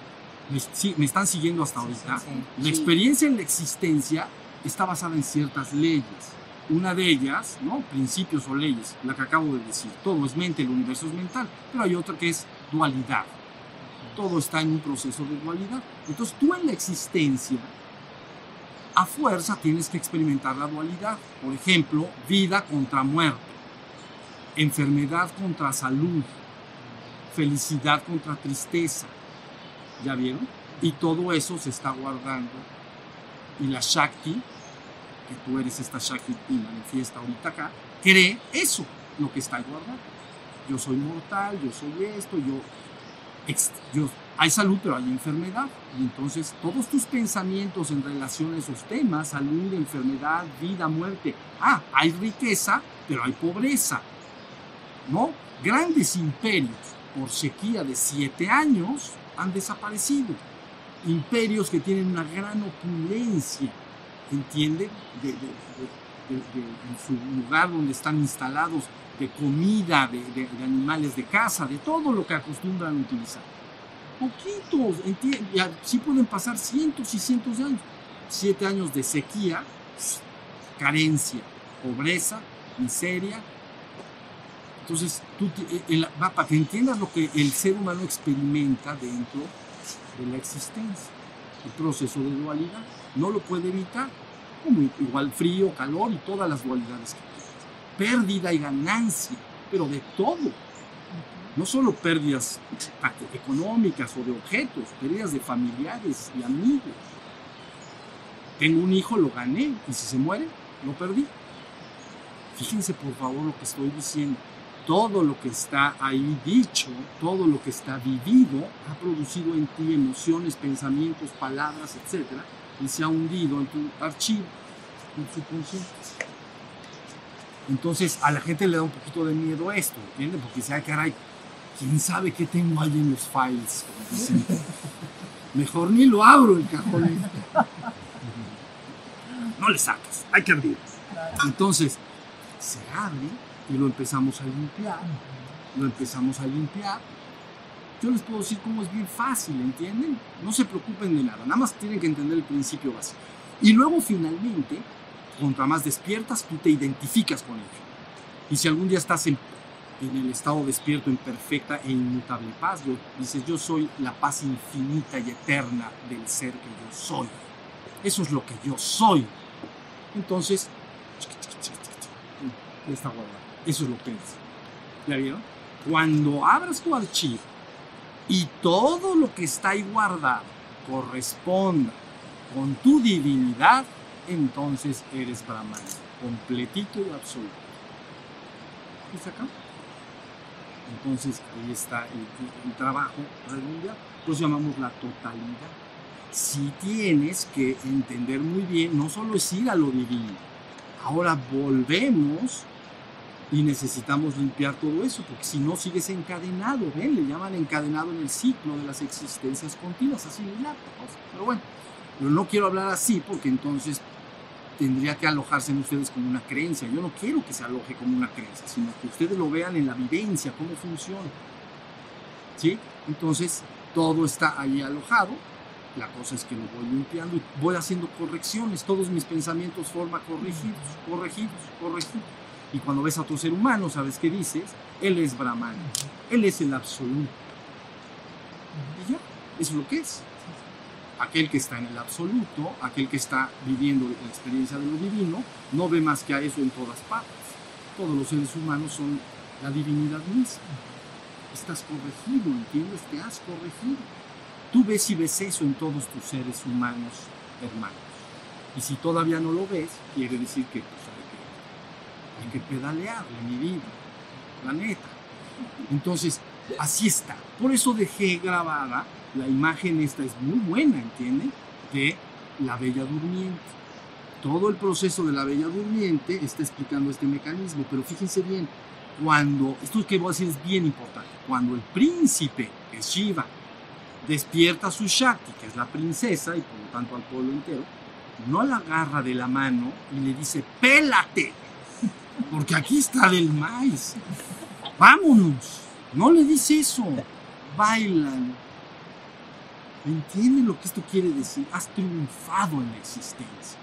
Speaker 2: me, sí, me están siguiendo hasta ahorita,
Speaker 3: Sí, sí.
Speaker 2: la experiencia en la existencia está basada en ciertas leyes. Una de ellas, ¿no? Principios o leyes, la que acabo de decir. Todo es mente, el universo es mental. Pero hay otra que es dualidad. Todo está en un proceso de dualidad. Entonces tú en la existencia, fuerza tienes que experimentar la dualidad. Por ejemplo, vida contra muerte, enfermedad contra salud, felicidad contra tristeza. ¿Ya vieron? Y todo eso se está guardando. Y la Shakti, que tú eres esta Shakti y manifiesta ahorita acá, cree eso, lo que está ahí guardado. Yo soy mortal, yo soy esto, yo, yo hay salud, pero hay enfermedad. Y entonces todos tus pensamientos en relación a esos temas, salud, enfermedad, vida, muerte, ah, hay riqueza, pero hay pobreza. ¿No? Grandes imperios por sequía de siete años han desaparecido. Imperios que tienen una gran opulencia, ¿entienden? De, de- de- en su lugar donde están instalados, de comida, de, animales de caza, de todo lo que acostumbran utilizar. Poquitos, así pueden pasar cientos y cientos de años. Siete años de sequía, carencia, pobreza, miseria. Entonces, tú, va, para que entiendas lo que el ser humano experimenta dentro de la existencia, el proceso de dualidad. No lo puede evitar, igual frío, calor y todas las dualidades que tiene. Pérdida y ganancia, pero de todo. No solo pérdidas ah, económicas o de objetos, pérdidas de familiares y amigos. Tengo un hijo, lo gané, y si se muere, lo perdí. Fíjense por favor lo que estoy diciendo. Todo lo que está ahí dicho, todo lo que está vivido, ha producido en ti emociones, pensamientos, palabras, etc. Y se ha hundido en tu archivo, en tu consciente. Entonces a la gente le da un poquito de miedo esto, ¿entiendes? Porque dice, ay caray, ¿quién sabe qué tengo ahí en los files? Como dicen. Mejor ni lo abro el cajón. No le saques, hay que abrir. Entonces, se abre y lo empezamos a limpiar. Lo empezamos a limpiar. Yo les puedo decir cómo es bien fácil, ¿entienden? No se preocupen de nada, nada más tienen que entender el principio básico. Y luego finalmente, contra más despiertas, tú te identificas con ello. Y si algún día estás en, en el estado despierto, en perfecta e inmutable paz, yo, dices, yo soy la paz infinita y eterna del ser que yo soy. Eso es lo que yo soy. Entonces, ya está guardado. Eso es lo que es. ¿Ya vieron? Cuando abras tu archivo y todo lo que está ahí guardado corresponda con tu divinidad, entonces eres Brahman, completito y absoluto. se acabó. Entonces ahí está el, trabajo redondeado. Pues llamamos la totalidad. Si tienes que entender muy bien, no solo es ir a lo divino, ahora volvemos y necesitamos limpiar todo eso, porque si no sigues encadenado, ¿ven? Le llaman encadenado en el ciclo de las existencias continuas, así de la cosa. Pero bueno, pero no quiero hablar así porque entonces tendría que alojarse en ustedes como una creencia. Yo no quiero que se aloje como una creencia, sino que ustedes lo vean en la vivencia, cómo funciona. ¿Sí? Entonces, todo está ahí alojado. La cosa es que lo voy limpiando y voy haciendo correcciones. Todos mis pensamientos forma corregidos, corregidos, corregidos. Y cuando ves a otro ser humano, ¿sabes qué dices? Él es Brahman. Él es el absoluto. Y ya, eso es lo que es. Aquel que está en el absoluto, aquel que está viviendo la experiencia de lo divino, no ve más que a eso en todas partes. Todos los seres humanos son la divinidad misma. Estás corregido, ¿entiendes? Te has corregido. Tú ves y ves eso en todos tus seres humanos hermanos. Y si todavía no lo ves, quiere decir que pues, hay, que, hay que pedalearle mi vida, la neta. Entonces, así está. Por eso dejé grabada la imagen esta es muy buena, ¿entienden? De la bella durmiente. Todo el proceso de la bella durmiente está explicando este mecanismo, pero fíjense bien, cuando, esto que voy a decir es bien importante, cuando el príncipe, que es Shiva, despierta a su Shakti, que es la princesa, y por lo tanto al pueblo entero, no la agarra de la mano y le dice, pélate, porque aquí está del maíz, vámonos, no le dice eso, bailan, ¿Entienden lo que esto quiere decir? Has triunfado en la existencia.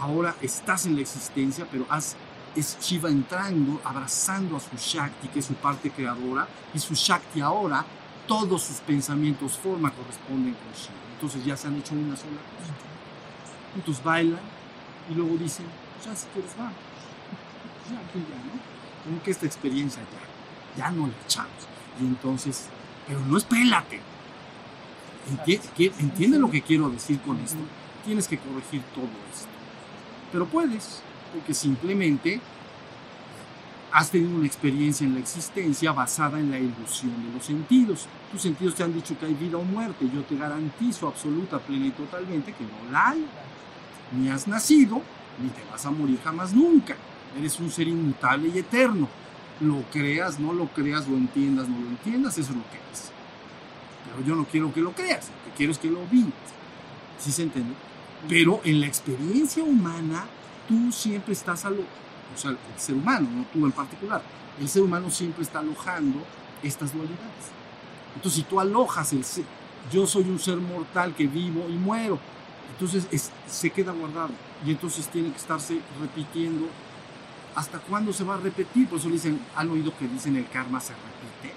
Speaker 2: Ahora estás en la existencia, pero has, es Shiva entrando, abrazando a su Shakti, que es su parte creadora, y su Shakti ahora, todos sus pensamientos, forma corresponden con Shiva. Entonces ya se han hecho una sola. Entonces bailan y luego dicen, ya si quieres va. Ya, aquí ya, ¿no? Como que esta experiencia ya, ya no la echamos. Y entonces, pero no es ¿Entiende lo que quiero decir con esto? Tienes que corregir todo esto. Pero puedes, porque simplemente has tenido una experiencia en la existencia basada en la ilusión de los sentidos. Tus sentidos te han dicho que hay vida o muerte. Yo te garantizo absoluta, plena y totalmente que no la hay. Ni has nacido, ni te vas a morir jamás nunca. Eres un ser inmutable y eterno. Lo creas, no lo creas, lo entiendas, no lo entiendas, eso es lo que es pero yo no quiero que lo creas, lo que quiero es que lo vivas. ¿Sí se entiende? Pero en la experiencia humana, tú siempre estás, alo o sea, el ser humano, no tú en particular, el ser humano siempre está alojando estas dualidades. Entonces, si tú alojas el ser, yo soy un ser mortal que vivo y muero, entonces se queda guardado y entonces tiene que estarse repitiendo. ¿Hasta cuándo se va a repetir? Por eso dicen, han oído que dicen el karma se repite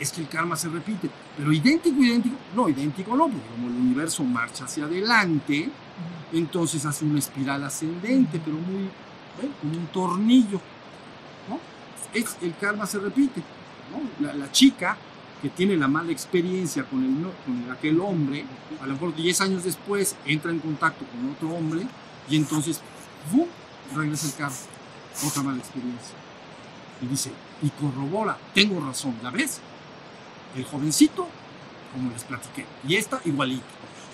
Speaker 2: es que el karma se repite. Pero idéntico, idéntico, no, idéntico no, porque como el universo marcha hacia adelante, entonces hace una espiral ascendente, pero muy, ¿eh? como un tornillo. ¿no? Es, el karma se repite. ¿no? La, chica que tiene la mala experiencia con, el, con aquel hombre, a lo mejor 10 años después entra en contacto con otro hombre y entonces, ¡bum!, regresa el karma. Otra mala experiencia. Y dice, y corrobora, tengo razón, ¿la ves? El jovencito, como les platiqué, y esta igualito.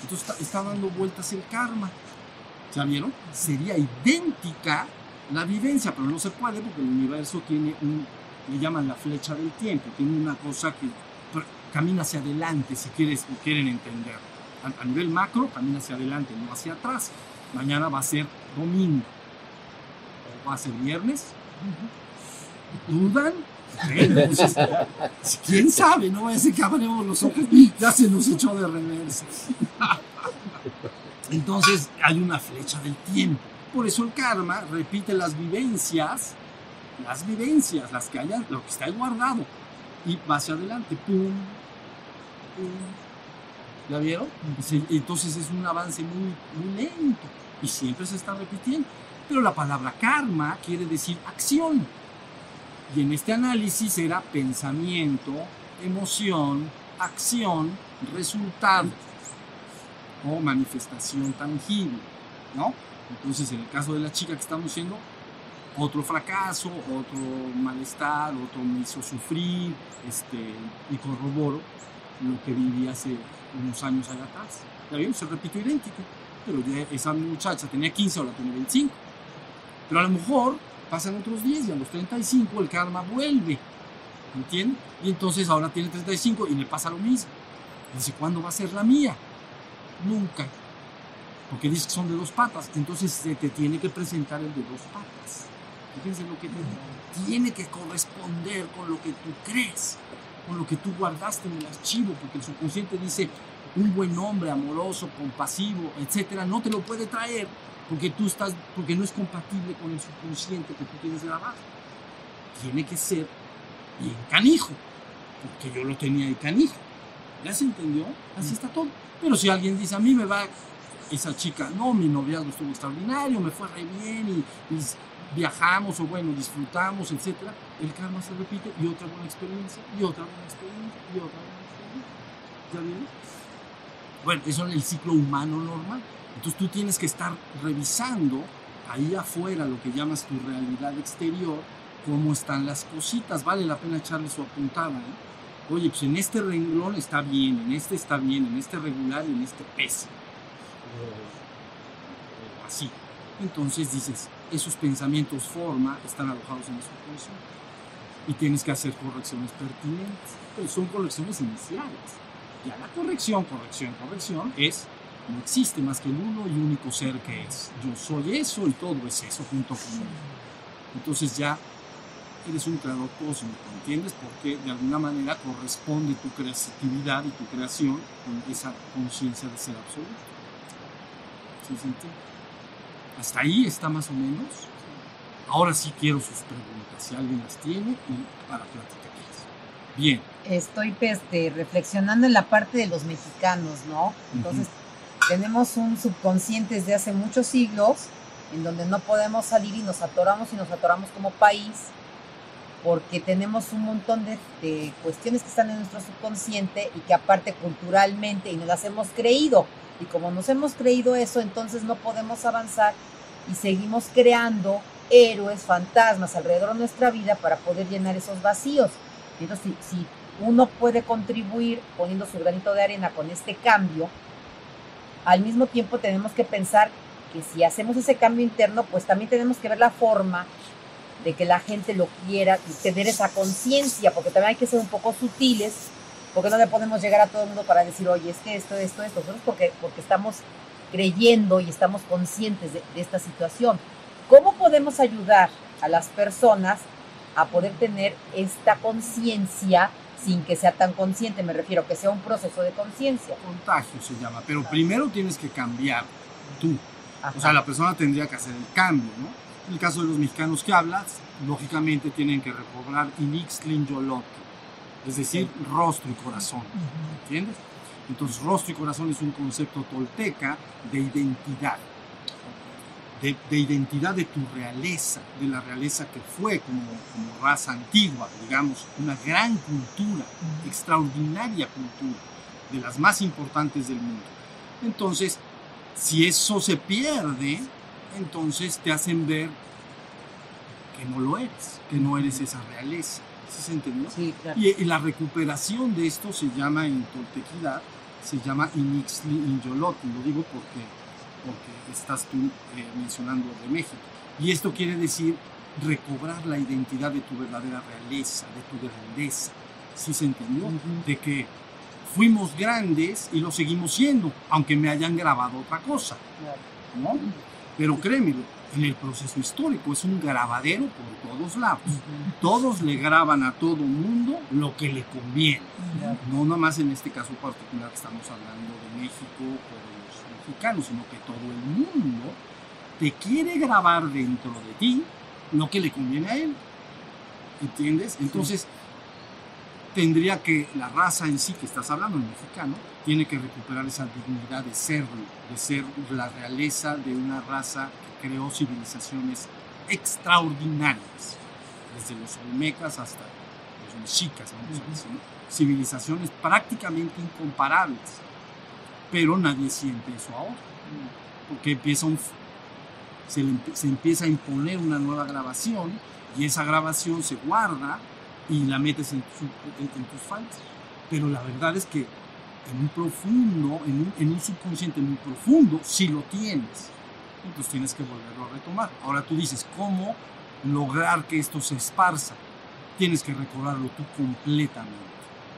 Speaker 2: Entonces está, dando vueltas el karma. ¿Ya vieron? Sería idéntica la vivencia, pero no se puede porque el universo tiene un, le llaman la flecha del tiempo, tiene una cosa que camina hacia adelante, si quieres, quieren entender. A, nivel macro, camina hacia adelante, no hacia atrás. Mañana va a ser domingo, o va a ser viernes. ¿Dudan? ¿Quién sabe? No ese que abrimos los ojos ya se nos echó de reversa. Entonces hay una flecha del tiempo. Por eso el karma repite las vivencias, las vivencias, las que hayan, lo que está guardado. Y va hacia adelante. Pum, ¿La vieron? Entonces es un avance muy, muy lento y siempre se está repitiendo. Pero la palabra karma quiere decir acción. Y en este análisis era pensamiento, emoción, acción, resultado o manifestación tangible, ¿no? Entonces, en el caso de la chica que estamos viendo, otro fracaso, otro malestar, otro me hizo sufrir, este, y corroboro lo que viví hace unos años allá atrás. ¿Ya vieron? Se repitió idéntico, pero ya esa muchacha tenía 15, ahora tiene 25. Pero a lo mejor pasan otros 10 y a los 35 el karma vuelve, ¿entiendes? Y entonces ahora tiene 35 y le pasa lo mismo. Dice, ¿cuándo va a ser la mía? Nunca. Porque dice que son de dos patas, entonces se te tiene que presentar el de dos patas. Fíjense lo que te. Tiene que corresponder con lo que tú crees, con lo que tú guardaste en el archivo, porque el subconsciente dice, un buen hombre amoroso, compasivo, etcétera, no te lo puede traer porque tú estás, porque no es compatible con el subconsciente que tú tienes grabado. Tiene que ser bien canijo, porque yo lo tenía ahí canijo. ¿Ya se entendió? Así está todo. Pero si alguien dice, a mí me va esa chica, no, mi noviazgo estuvo extraordinario, me fue re bien y, y viajamos o bueno, disfrutamos, etcétera, el karma se repite y otra buena experiencia, y otra buena experiencia, y otra buena experiencia. ¿Ya? Bueno, eso es el ciclo humano normal. Entonces tú tienes que estar revisando ahí afuera lo que llamas tu realidad exterior, cómo están las cositas. Vale la pena echarle su apuntada. ¿eh? Oye, pues en este renglón está bien, en este está bien, en este regular y en este pésimo. O, así. Entonces dices, esos pensamientos forma están alojados en el subconsciente y tienes que hacer correcciones pertinentes. Pero son correcciones iniciales. Ya la corrección, corrección, corrección es no existe más que el uno y único ser que es. Yo soy eso y todo es eso junto conmigo. Entonces ya eres un creador cósmico, ¿entiendes? Porque de alguna manera corresponde tu creatividad y tu creación con esa conciencia de ser absoluto. ¿Sí? Hasta ahí está más o menos. Ahora sí quiero sus preguntas, si alguien las tiene, y para platicarlas. Bien.
Speaker 4: Estoy este, reflexionando en la parte de los mexicanos, ¿no? Entonces, tenemos un subconsciente desde hace muchos siglos en donde no podemos salir y nos atoramos y nos atoramos como país porque tenemos un montón de, de, cuestiones que están en nuestro subconsciente y que aparte culturalmente y nos las hemos creído y como nos hemos creído eso entonces no podemos avanzar y seguimos creando héroes, fantasmas alrededor de nuestra vida para poder llenar esos vacíos. Entonces si, si uno puede contribuir poniendo su granito de arena con este cambio, al mismo tiempo tenemos que pensar que si hacemos ese cambio interno, pues también tenemos que ver la forma de que la gente lo quiera y tener esa conciencia, porque también hay que ser un poco sutiles, porque no le podemos llegar a todo el mundo para decir, oye, es que esto, esto, esto, nosotros porque, porque estamos creyendo y estamos conscientes de, de esta situación. ¿Cómo podemos ayudar a las personas a poder tener esta conciencia sin que sea tan consciente, me refiero, que sea un proceso de conciencia.
Speaker 2: Contagio se llama, pero primero tienes que cambiar tú. Ajá. O sea, la persona tendría que hacer el cambio, ¿no? En el caso de los mexicanos que hablas, lógicamente tienen que recobrar Inixtlin Yolote, es decir, sí. rostro y corazón, ¿entiendes? Entonces, rostro y corazón es un concepto tolteca de identidad. De, de, identidad de tu realeza, de la realeza que fue como, como raza antigua, digamos, una gran cultura, extraordinaria cultura, de las más importantes del mundo. Entonces, si eso se pierde, entonces te hacen ver que no lo eres, que no eres esa realeza. ¿Sí se entendió?
Speaker 4: Sí, claro.
Speaker 2: y, y, la recuperación de esto se llama en toltequidad, se llama Inixli Inyolotl, lo digo porque porque estás tú eh, mencionando de México. Y esto quiere decir recobrar la identidad de tu verdadera realeza, de tu grandeza. ¿Sí se entendió? Uh -huh. De que fuimos grandes y lo seguimos siendo, aunque me hayan grabado otra cosa. ¿no? Pero créemelo, en el proceso histórico es un grabadero por todos lados. Uh -huh. Todos le graban a todo mundo lo que le conviene. Uh -huh. No nomás en este caso particular que estamos hablando de México o mexicano, sino que todo el mundo te quiere grabar dentro de ti lo que le conviene a él. ¿Entiendes? Entonces, sí. tendría que la raza en sí que estás hablando, el mexicano, tiene que recuperar esa dignidad de serlo, de ser la realeza de una raza que creó civilizaciones extraordinarias, desde los olmecas hasta los mexicas, vamos a decir, civilizaciones prácticamente incomparables pero nadie siente eso ahora, porque empieza un, se, le se empieza a imponer una nueva grabación y esa grabación se guarda y la metes en, en- en tus files. Pero la verdad es que en un profundo, en un, en un subconsciente muy profundo, sí lo tienes. Entonces tienes que volverlo a retomar. Ahora tú dices, ¿cómo lograr que esto se esparza? Tienes que recordarlo tú completamente.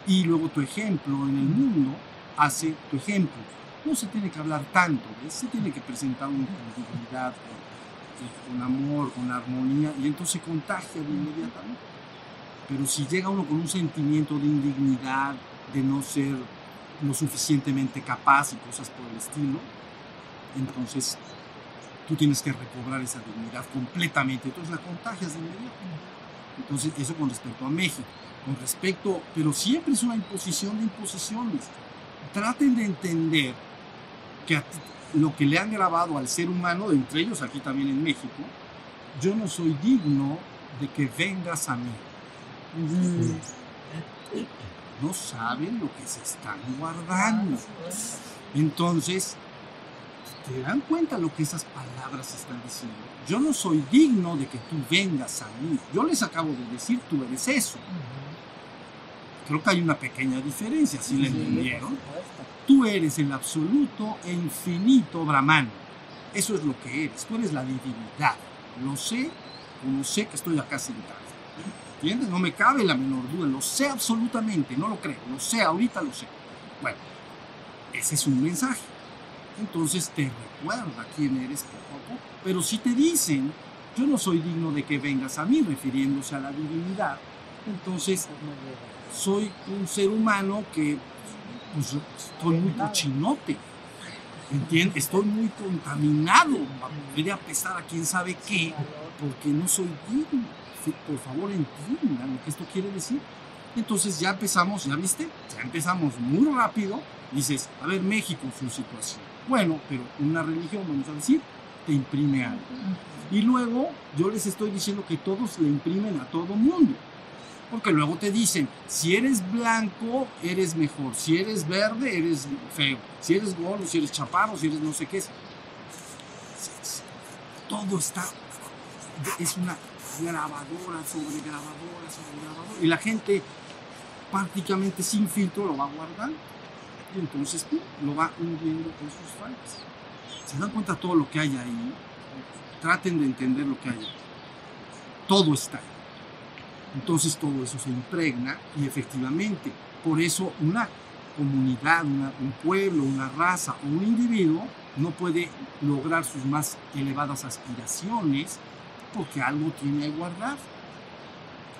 Speaker 2: Y luego tu ejemplo en el mundo hace tu ejemplo. No se tiene que hablar tanto, ¿ves? se tiene que presentar un- con dignidad, con, con amor, con armonía, y entonces contagia de inmediatamente. Pero si llega uno con un sentimiento de indignidad, de no ser lo suficientemente capaz y cosas por el estilo, entonces tú tienes que recobrar esa dignidad completamente, entonces la contagias de inmediato. Entonces, eso con respecto a México. Con respecto, pero siempre es una imposición de imposiciones. Traten de entender que lo que le han grabado al ser humano, entre ellos aquí también en México, yo no soy digno de que vengas a mí. No saben lo que se están guardando. Entonces, ¿te dan cuenta lo que esas palabras están diciendo? Yo no soy digno de que tú vengas a mí. Yo les acabo de decir, tú eres eso. Creo que hay una pequeña diferencia, ¿sí la entendieron? Tú eres el absoluto e infinito Brahman. Eso es lo que eres. Tú eres la divinidad. Lo sé, como sé que estoy acá sentado. ¿Entiendes? No me cabe la menor duda. Lo sé absolutamente. No lo creo. Lo sé, ahorita lo sé. Bueno, ese es un mensaje. Entonces te recuerda quién eres poco a poco. Pero si te dicen, yo no soy digno de que vengas a mí, refiriéndose a la divinidad, entonces soy un ser humano que pues, estoy muy cochinote. ¿Entiendes? Estoy muy contaminado. Debería pesar a quién sabe qué, porque no soy digno. Sí, Por favor, entiendan lo que esto quiere decir. Entonces ya empezamos, ¿ya viste? Ya empezamos muy rápido. Dices, a ver, México, su situación. Bueno, pero una religión, vamos a decir, te imprime algo. Y luego yo les estoy diciendo que todos le imprimen a todo mundo. Porque luego te dicen, si eres blanco, eres mejor. Si eres verde, eres feo. Si eres gordo, si eres chaparro, si eres no sé qué. Todo está... Es una grabadora sobre grabadora sobre grabadora. Y la gente prácticamente sin filtro lo va guardando. Y entonces ¡pum! lo va hundiendo en sus files. ¿Se dan cuenta todo lo que hay ahí? Traten de entender lo que hay. Todo está ahí. Entonces todo eso se impregna y efectivamente, por eso una comunidad, un pueblo, una raza o un individuo no puede lograr sus más elevadas aspiraciones porque algo tiene ahí guardado.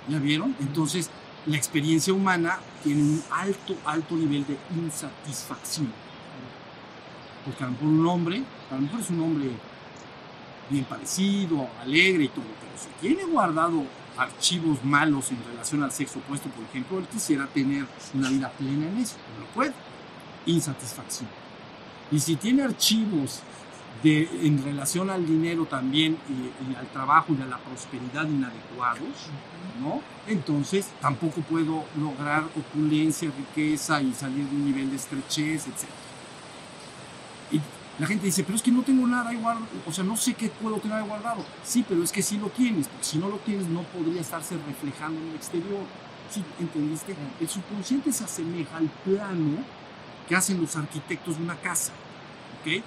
Speaker 2: ¿Ya vieron? Entonces la experiencia humana tiene un alto, alto nivel de insatisfacción. Porque a lo mejor un hombre, a lo mejor es un hombre bien parecido, alegre y todo, pero si tiene guardado archivos malos en relación al sexo opuesto, por ejemplo, él quisiera tener una vida plena en eso, no lo puede. Insatisfacción. Y si tiene archivos de, en relación al dinero también y, al trabajo y a la prosperidad inadecuados, ¿no? Entonces tampoco puedo lograr opulencia, riqueza y salir de un nivel de estrechez, etc. Y la gente dice, pero es que no tengo nada ahí guardado, o sea, no sé qué puedo tener ahí guardado. Sí, pero es que sí lo tienes, porque si no lo tienes no podría estarse reflejando en el exterior. ¿Sí? ¿Entendiste? El subconsciente se asemeja al plano que hacen los arquitectos de una casa, ¿ok?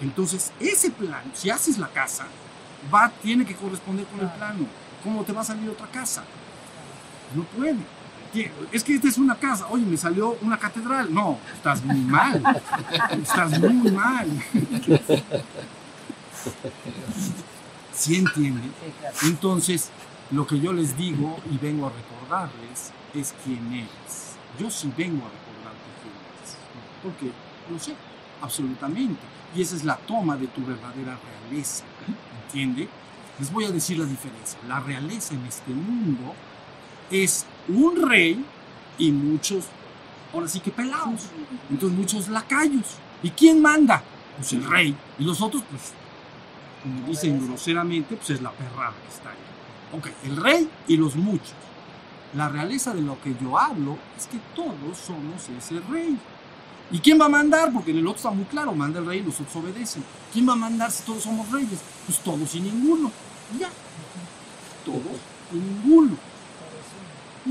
Speaker 2: Entonces, ese plano, si haces la casa, va, tiene que corresponder con el plano. ¿Cómo te va a salir otra casa? No puede. Es que esta es una casa. Oye, me salió una catedral. No, estás muy mal. Estás muy mal. ¿Sí entienden? Entonces, lo que yo les digo y vengo a recordarles es quién eres. Yo sí vengo a recordarte quién eres. Porque lo sé, absolutamente. Y esa es la toma de tu verdadera realeza. ¿Entiende? Les voy a decir la diferencia. La realeza en este mundo es un rey y muchos, ahora sí que pelados. Entonces muchos lacayos. ¿Y quién manda? Pues el rey. Y los otros, pues, como dicen groseramente, pues es la perrada que está ahí. Ok, el rey y los muchos. La realeza de lo que yo hablo es que todos somos ese rey. ¿Y quién va a mandar? Porque en el otro está muy claro, manda el rey y los otros obedecen. ¿Quién va a mandar si todos somos reyes? Pues todos y ninguno. Ya. Todos y ninguno.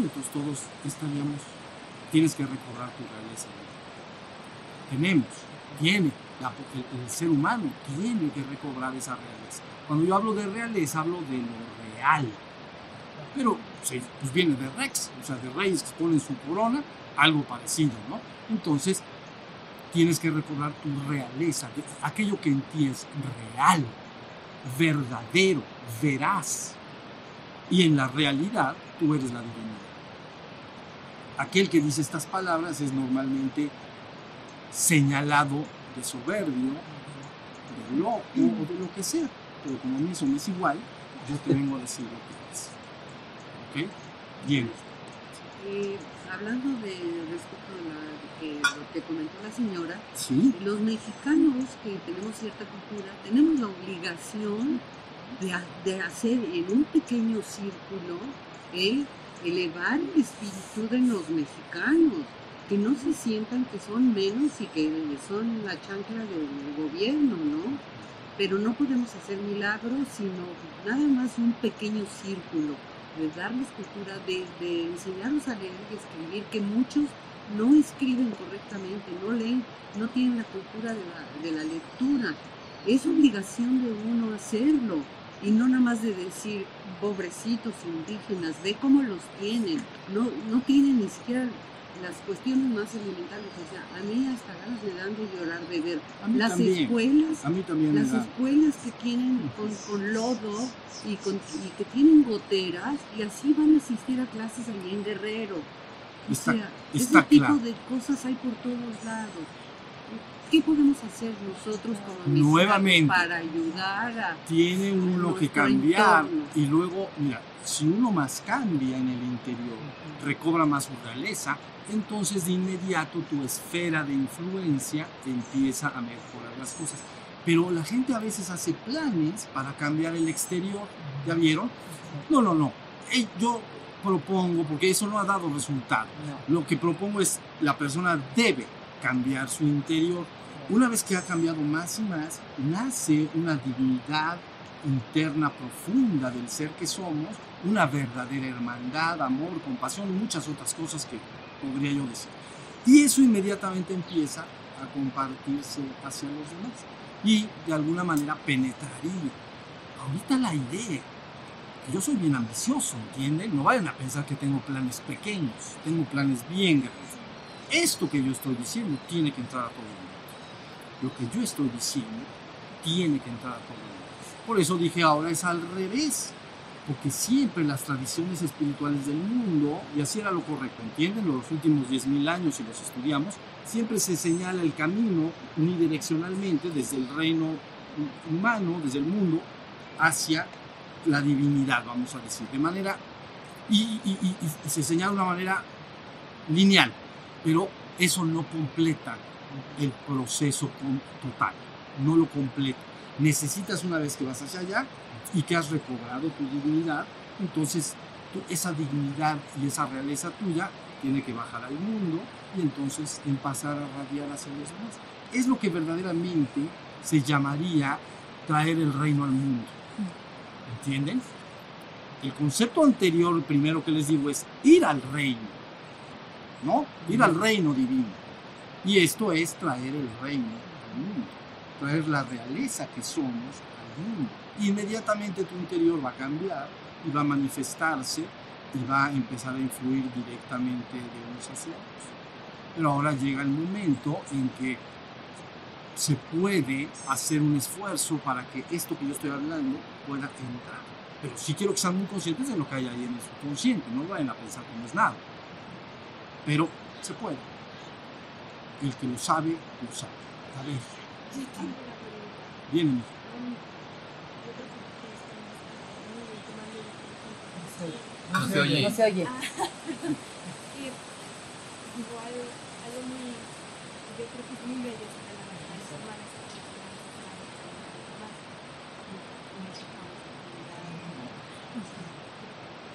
Speaker 2: Entonces todos estaríamos. Tienes que recobrar tu realeza. Tenemos, tiene, la- el, ser humano tiene que recobrar esa realeza. Cuando yo hablo de realeza, hablo de lo real. Pero sí, pues viene de Rex, o sea, de reyes que ponen su corona, algo parecido, ¿no? Entonces, tienes que recobrar tu realeza, aquello que en ti es real, verdadero, veraz. Y en la realidad, tú eres la divinidad. Aquel que dice estas palabras es normalmente señalado de soberbio, de loco o de lo que sea. Pero como a mí eso me es igual, yo te vengo a decir lo que es. ¿Ok? Bien.
Speaker 5: Eh, hablando de respecto a la- que, lo que comentó la señora,
Speaker 2: Sí.
Speaker 5: los mexicanos que tenemos cierta cultura tenemos la obligación de, de hacer en un pequeño círculo eh, elevar el espíritu de los mexicanos, que no se sientan que son menos y que son la chancla del gobierno, ¿no? Pero no podemos hacer milagros, sino nada más un pequeño círculo, de darles cultura, de, de enseñarlos a leer y escribir, que muchos no escriben correctamente, no leen, no tienen la cultura de la, de la lectura. Es obligación de uno hacerlo y no nada más de decir, pobrecitos indígenas, ve cómo los tienen, no, no tienen ni siquiera las cuestiones más elementales, o sea, a mí hasta ganas me dan de llorar de ver las
Speaker 2: también.
Speaker 5: escuelas
Speaker 2: A mí también
Speaker 5: las escuelas que tienen con, con lodo y, con- y que tienen goteras y así van a asistir a clases allí en Guerrero. O
Speaker 2: Está-
Speaker 5: sea,
Speaker 2: está
Speaker 5: ese tipo
Speaker 2: claro.
Speaker 5: de cosas hay por todos lados. ¿Qué podemos hacer nosotros como
Speaker 2: Nuevamente.
Speaker 5: para ayudar a...
Speaker 2: Tiene uno que cambiar.
Speaker 5: entorno.
Speaker 2: Y luego, mira, si uno más cambia en el interior, recobra más su realeza, entonces de inmediato tu esfera de influencia empieza a mejorar las cosas. Pero la gente a veces hace planes para cambiar el exterior. ¿Ya vieron? No, no, no. Yo propongo, porque eso no ha dado resultado. Lo que propongo es la persona debe cambiar su interior. Una vez que ha cambiado más y más, nace una dignidad interna profunda del ser que somos, una verdadera hermandad, amor, compasión y muchas otras cosas que podría yo decir. Y eso inmediatamente empieza a compartirse hacia los demás y de alguna manera penetraría. Ahorita la idea, que yo soy bien ambicioso, ¿entienden? No vayan a pensar que tengo planes pequeños, tengo planes bien grandes. Esto que yo estoy diciendo tiene que entrar a todo el mundo. Lo que yo estoy diciendo tiene que entrar a todo el mundo. Por eso dije ahora es al revés. Porque siempre las tradiciones espirituales del mundo, y así era lo correcto, ¿entienden? Los últimos 10.000 años, si los estudiamos, siempre se señala el camino unidireccionalmente desde el reino humano, desde el mundo, hacia la divinidad, vamos a decir, de manera, y- y se señala de una manera lineal, pero eso no completa el proceso total, no lo completa. Necesitas una vez que vas hacia allá y que has recobrado tu dignidad, entonces tú- esa dignidad y esa realeza tuya tiene que bajar al mundo y entonces empezar a radiar hacia los demás. Es lo que verdaderamente se llamaría traer el reino al mundo. ¿Entienden? El concepto anterior, primero que les digo, es ir al reino. ¿No? Ir al reino divino. Y esto es traer el reino al mundo. Traer la realeza que somos al mundo. Inmediatamente tu interior va a cambiar y va a manifestarse y va a empezar a influir directamente de unos hacia otros. Pero ahora llega el momento en que se puede hacer un esfuerzo para que esto que yo estoy hablando pueda entrar. Pero sí quiero que sean muy conscientes de lo que hay ahí en el subconsciente, no vayan a pensar que no es nada. Pero se puede. El que lo sabe, lo sabe. A ver, viene.
Speaker 4: No
Speaker 6: No
Speaker 4: se oye. No se oye.
Speaker 7: Igual algo muy, yo creo que es muy bello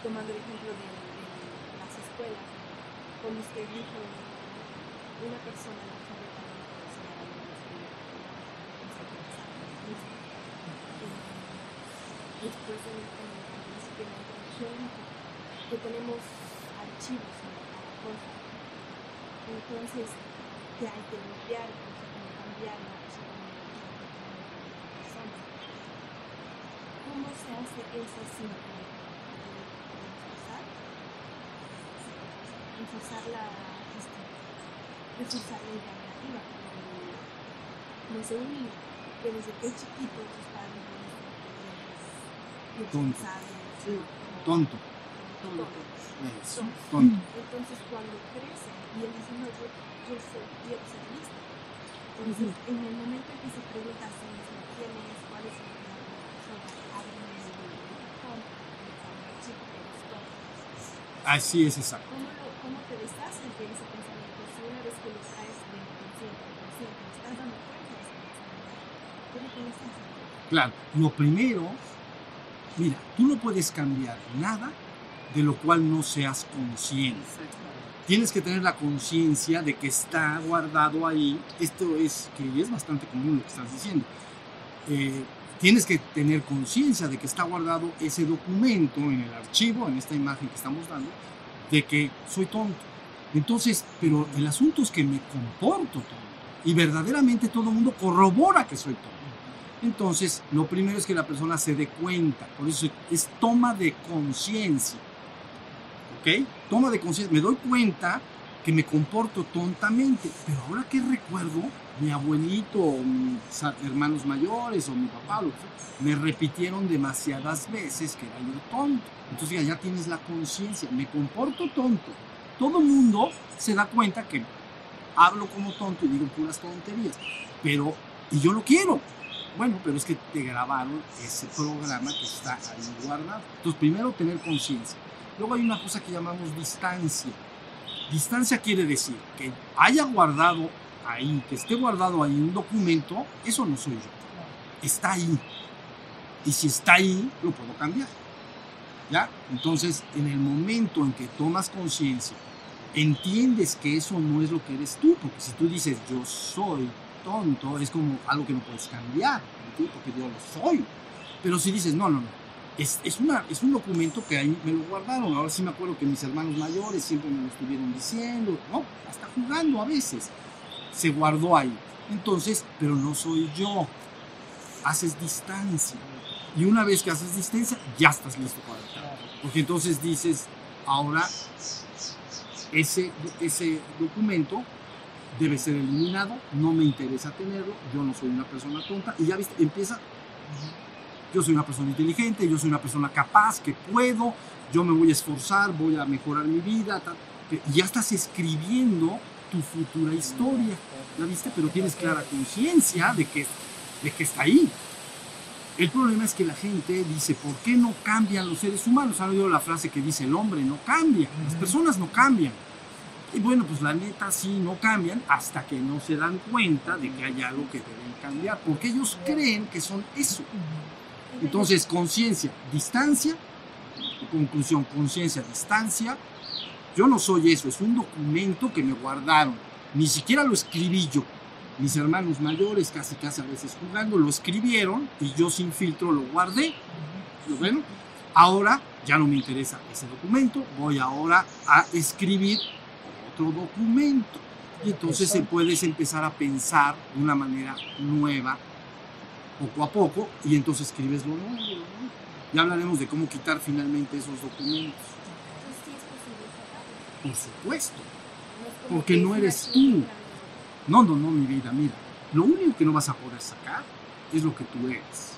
Speaker 7: Tomando el ejemplo de, de las escuelas, como usted dijo, una persona no está que Después de que que tenemos archivos sobre cada cosa. Entonces, que hay que limpiar, cambiar la personas. ¿Cómo se hace eso sin eh, la gestión idea negativa. como, No sé, un niño que desde que es chiquito sus padres es
Speaker 2: Tonto.
Speaker 5: Sí.
Speaker 2: Tonto.
Speaker 5: Tonto.
Speaker 2: Eso, tonto.
Speaker 7: entonces cuando crece y él dice, no, yo, yo soy, quiero ser listo. Entonces, en el momento en que se pregunta a sí mismo quién es, cuál es el plan de la persona, abre un tonto, el chico que es tonto.
Speaker 2: Así es exacto.
Speaker 7: ¿Cómo, lo, ¿Cómo te deshaces de ese pensamiento? Si una vez que lo traes de inconsciente a consciente, te estás dando cuenta de ese pensamiento, ¿cómo te deshaces?
Speaker 2: Claro, lo primero, mira, tú no puedes cambiar nada de lo cual no seas consciente. Tienes que tener la conciencia de que está guardado ahí. Esto es que es bastante común lo que estás diciendo. Eh, tienes que tener conciencia de que está guardado ese documento en el archivo, en esta imagen que estamos dando, de que soy tonto. Entonces, pero el asunto es que me comporto tonto. Y verdaderamente todo el mundo corrobora que soy tonto. Entonces, lo primero es que la persona se dé cuenta. Por eso es toma de conciencia. ¿Ok? Toma de conciencia. Me doy cuenta que me comporto tontamente. Pero ahora que recuerdo, mi abuelito, o mis hermanos mayores, o mi papá, me repitieron demasiadas veces que era yo tonto. Entonces ya, tienes la conciencia. Me comporto tonto. Todo mundo se da cuenta que hablo como tonto y digo puras tonterías. Pero, y yo lo quiero. Bueno, pero es que te grabaron ese programa que está ahí guardado. Entonces, primero tener conciencia. Luego hay una cosa que llamamos distancia. Distancia quiere decir que haya guardado ahí, que esté guardado ahí un documento, eso no soy yo. Está ahí. Y si está ahí, lo puedo cambiar. ¿Ya? Entonces, en el momento en que tomas conciencia, entiendes que eso no es lo que eres tú, porque si tú dices yo soy tonto, es como algo que no puedes cambiar, ¿entiendes? porque yo lo soy. Pero si dices, no, no, no, es, es, una, es un documento que ahí me lo guardaron, ahora sí me acuerdo que mis hermanos mayores siempre me lo estuvieron diciendo, ¿no? Hasta jugando a veces, se guardó ahí. Entonces, pero no soy yo, haces distancia. Y una vez que haces distancia, ya estás listo para entrar. Porque entonces dices, ahora ese, ese documento debe ser eliminado, no me interesa tenerlo, yo no soy una persona tonta. Y ya viste, empieza, yo soy una persona inteligente, yo soy una persona capaz, que puedo, yo me voy a esforzar, voy a mejorar mi vida. tal. Que Ya estás escribiendo tu futura historia, ¿ya viste? Pero tienes clara conciencia de que, de que está ahí. El problema es que la gente dice, ¿por qué no cambian los seres humanos? Han oído la frase que dice, el hombre no cambia, las personas no cambian. Y bueno, pues la neta sí no cambian hasta que no se dan cuenta de que hay algo que deben cambiar, porque ellos creen que son eso. Entonces, conciencia, distancia, conclusión, conciencia, distancia. Yo no soy eso, es un documento que me guardaron. Ni siquiera lo escribí yo. Mis hermanos mayores, casi casi a veces jugando, lo escribieron y yo sin filtro lo guardé. ¿Lo ven? Ahora ya no me interesa ese documento, voy ahora a escribir otro documento. Y entonces se puedes empezar a pensar de una manera nueva, poco a poco, y entonces escribes lo nuevo. Ya hablaremos de cómo quitar finalmente esos documentos. Por supuesto. Porque
Speaker 7: que
Speaker 2: no
Speaker 7: es
Speaker 2: eres tú. No, no, no, mi vida, mira. Lo único que no vas a poder sacar es lo que tú eres.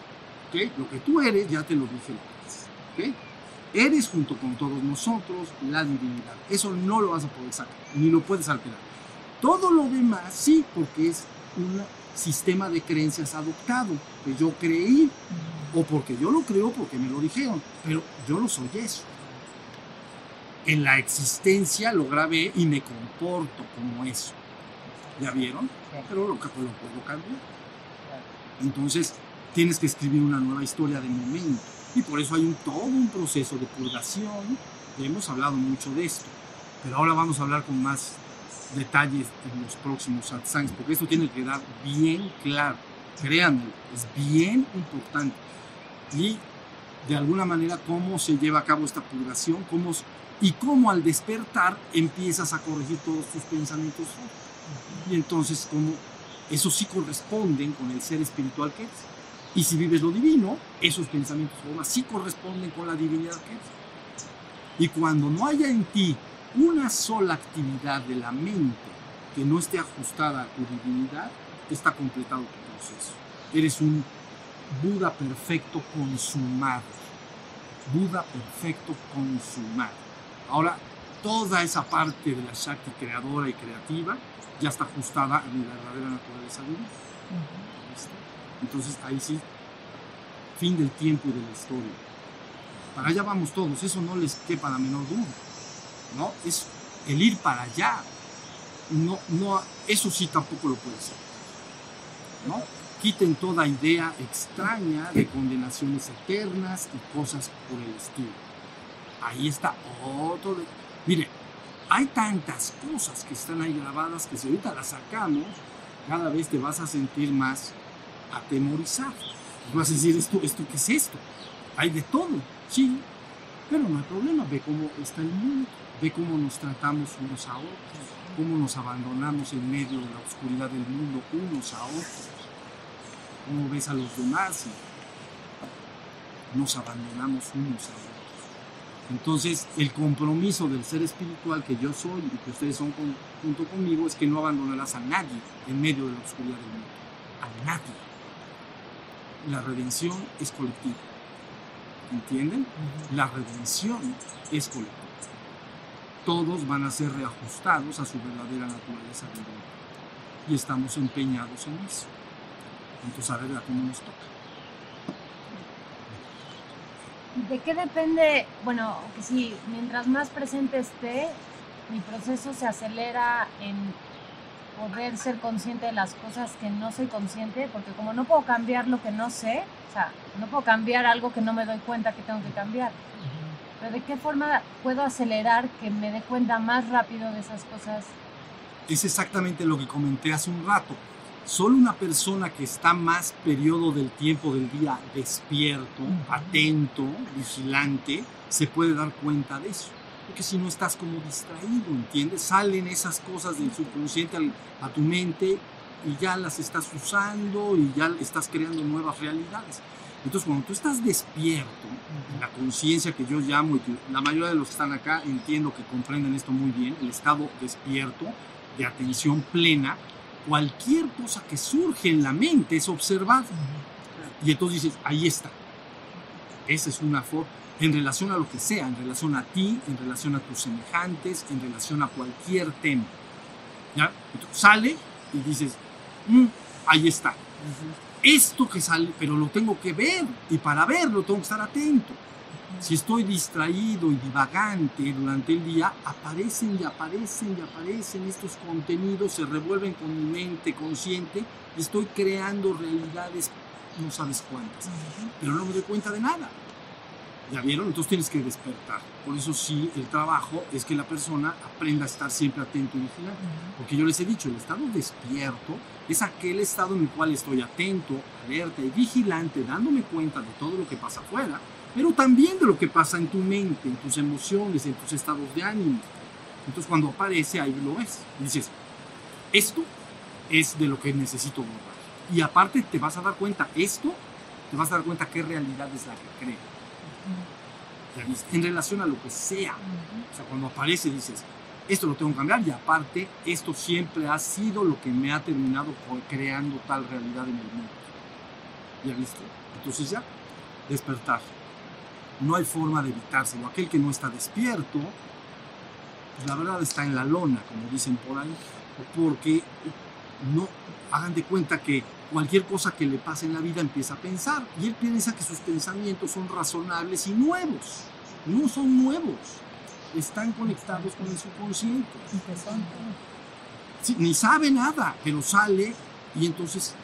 Speaker 2: ¿Ok? Lo que tú eres, ya te lo dije antes. ¿Ok? Eres junto con todos nosotros la divinidad. Eso no lo vas a poder sacar, ni lo puedes alterar. Todo lo demás sí, porque es un sistema de creencias adoptado, que yo creí, o porque yo lo creo porque me lo dijeron, pero yo no soy eso. En la existencia lo grabé y me comporto como eso. ¿Ya vieron? Pero lo, que- lo puedo cambiar. Entonces, tienes que escribir una nueva historia de momento. Y por eso hay un, todo un proceso de purgación. Ya hemos hablado mucho de esto. Pero ahora vamos a hablar con más detalles en los próximos satsangs, porque esto tiene que quedar bien claro. Créanme, es bien importante. Y de alguna manera cómo se lleva a cabo esta purgación, cómo, y cómo al despertar empiezas a corregir todos tus pensamientos. Y entonces, como eso sí corresponden con el ser espiritual que eres. Y si vives lo divino, esos pensamientos formas sí corresponden con la divinidad que eres. Y cuando no haya en ti una sola actividad de la mente que no esté ajustada a tu divinidad, está completado tu proceso. Eres un Buda perfecto consumado. Buda perfecto consumado. Ahora, toda esa parte de la Shakti creadora y creativa ya está ajustada a mi verdadera naturaleza divina. ¿Viste? Entonces ahí sí, fin del tiempo y de la historia. Para allá vamos todos, eso no les quepa la menor duda. ¿no? Es el ir para allá. No, no, eso sí tampoco lo puede ser. ¿no? Quiten toda idea extraña de condenaciones eternas y cosas por el estilo. Ahí está otro. Mire, hay tantas cosas que están ahí grabadas que si ahorita las sacamos, cada vez te vas a sentir más atemorizado. Vas a decir, ¿esto, esto qué es esto? Hay de todo, sí, pero no hay problema. Ve cómo está el mundo, ve cómo nos tratamos unos a otros, cómo nos abandonamos en medio de la oscuridad del mundo unos a otros, cómo ves a los demás y nos abandonamos unos a otros. Entonces, el compromiso del ser espiritual que yo soy y que ustedes son junto conmigo es que no abandonarás a nadie en medio de la oscuridad del mundo. A nadie. La redención es colectiva. ¿Entienden? La redención es colectiva. Todos van a ser reajustados a su verdadera naturaleza divina. Y estamos empeñados en eso. Entonces, a ver a cómo nos toca.
Speaker 6: ¿De qué depende? Bueno, que si mientras más presente esté, mi proceso se acelera en poder ser consciente de las cosas que no soy consciente, porque como no puedo cambiar lo que no sé, o sea, no puedo cambiar algo que no me doy cuenta que tengo que cambiar. Pero ¿de qué forma puedo acelerar que me dé cuenta más rápido de esas cosas?
Speaker 2: es exactamente lo que comenté hace un rato. Solo una persona que está más periodo del tiempo del día despierto, atento, vigilante, se puede dar cuenta de eso. Porque si no estás como distraído, ¿entiendes? Salen esas cosas del subconsciente al- a tu mente y ya las estás usando y ya estás creando nuevas realidades. Entonces, cuando tú estás despierto, la conciencia que yo llamo y que la mayoría de los que están acá entiendo que comprenden esto muy bien, el estado despierto, de atención plena, cualquier cosa que surge en la mente es observada. Y entonces dices, ahí está. Esa es una forma, en relación a lo que sea, en relación a ti, en relación a tus semejantes, en relación a cualquier tema. ¿Ya? Entonces, sale y dices, "Mm, ahí está. Esto que sale, pero lo tengo que ver. Y para verlo tengo que estar atento. Si estoy distraído y divagante durante el día, aparecen y aparecen y aparecen estos contenidos, se revuelven con mi mente consciente y estoy creando realidades, no sabes cuántas, pero no me doy cuenta de nada. ¿Ya vieron? Entonces tienes que despertar. Por eso sí, el trabajo es que la persona aprenda a estar siempre atento y vigilante. Porque yo les he dicho, el estado despierto es aquel estado en el cual estoy atento, alerta y vigilante, dándome cuenta de todo lo que pasa afuera, pero también de lo que pasa en tu mente, en tus emociones, en tus estados de ánimo. Entonces cuando aparece ahí lo ves y dices, esto es de lo que necesito borrar. Y aparte te vas a dar cuenta, esto, te vas a dar cuenta qué realidad es la que creo. En relación a lo que sea. O sea, cuando aparece dices, esto lo tengo que cambiar y aparte, esto siempre ha sido lo que me ha terminado creando tal realidad en el mundo. ¿Ya viste? Entonces ya, despertar. No hay forma de evitárselo. Aquel que no está despierto, pues la verdad está en la lona, como dicen por ahí, porque no hagan de cuenta que cualquier cosa que le pase en la vida empieza a pensar y él piensa que sus pensamientos son razonables y nuevos. No son nuevos, están conectados con el subconsciente. Sí, ni sabe nada, pero sale y entonces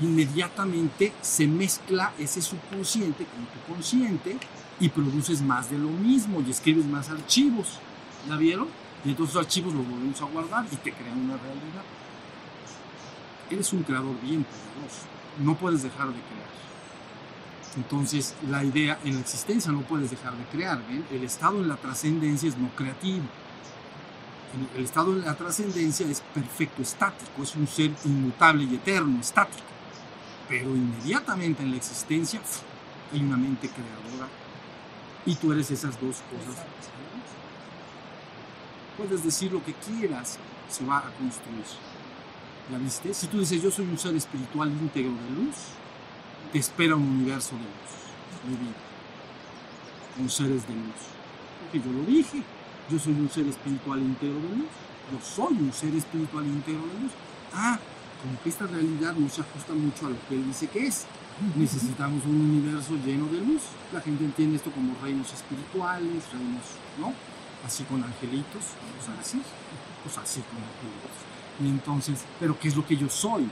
Speaker 2: inmediatamente se mezcla ese subconsciente con tu consciente y produces más de lo mismo y escribes más archivos. ¿La vieron? Y entonces esos archivos los volvemos a guardar y te crean una realidad. Eres un creador bien poderoso. no puedes dejar de crear. Entonces, la idea, en la existencia no puedes dejar de crear. El estado en la trascendencia es no creativo. El, estado en la trascendencia es perfecto, estático, es un ser inmutable y eterno, estático. Pero inmediatamente en la existencia hay una mente creadora y tú eres esas dos cosas. Puedes decir lo que quieras, se va a construir. ¿Ya viste? Si tú dices, yo soy un ser espiritual íntegro de luz, te espera un universo de luz, mi vida, con seres de luz. Porque yo lo dije, yo soy un ser espiritual íntegro de luz, yo soy un ser espiritual íntegro de luz. Ah, como que esta realidad no se ajusta mucho a lo que él dice que es. Necesitamos un universo lleno de luz. La gente entiende esto como reinos espirituales, reinos, ¿no? Así con angelitos, vamos a decir, pues así con angelitos. Y entonces, ¿pero qué es lo que yo soy?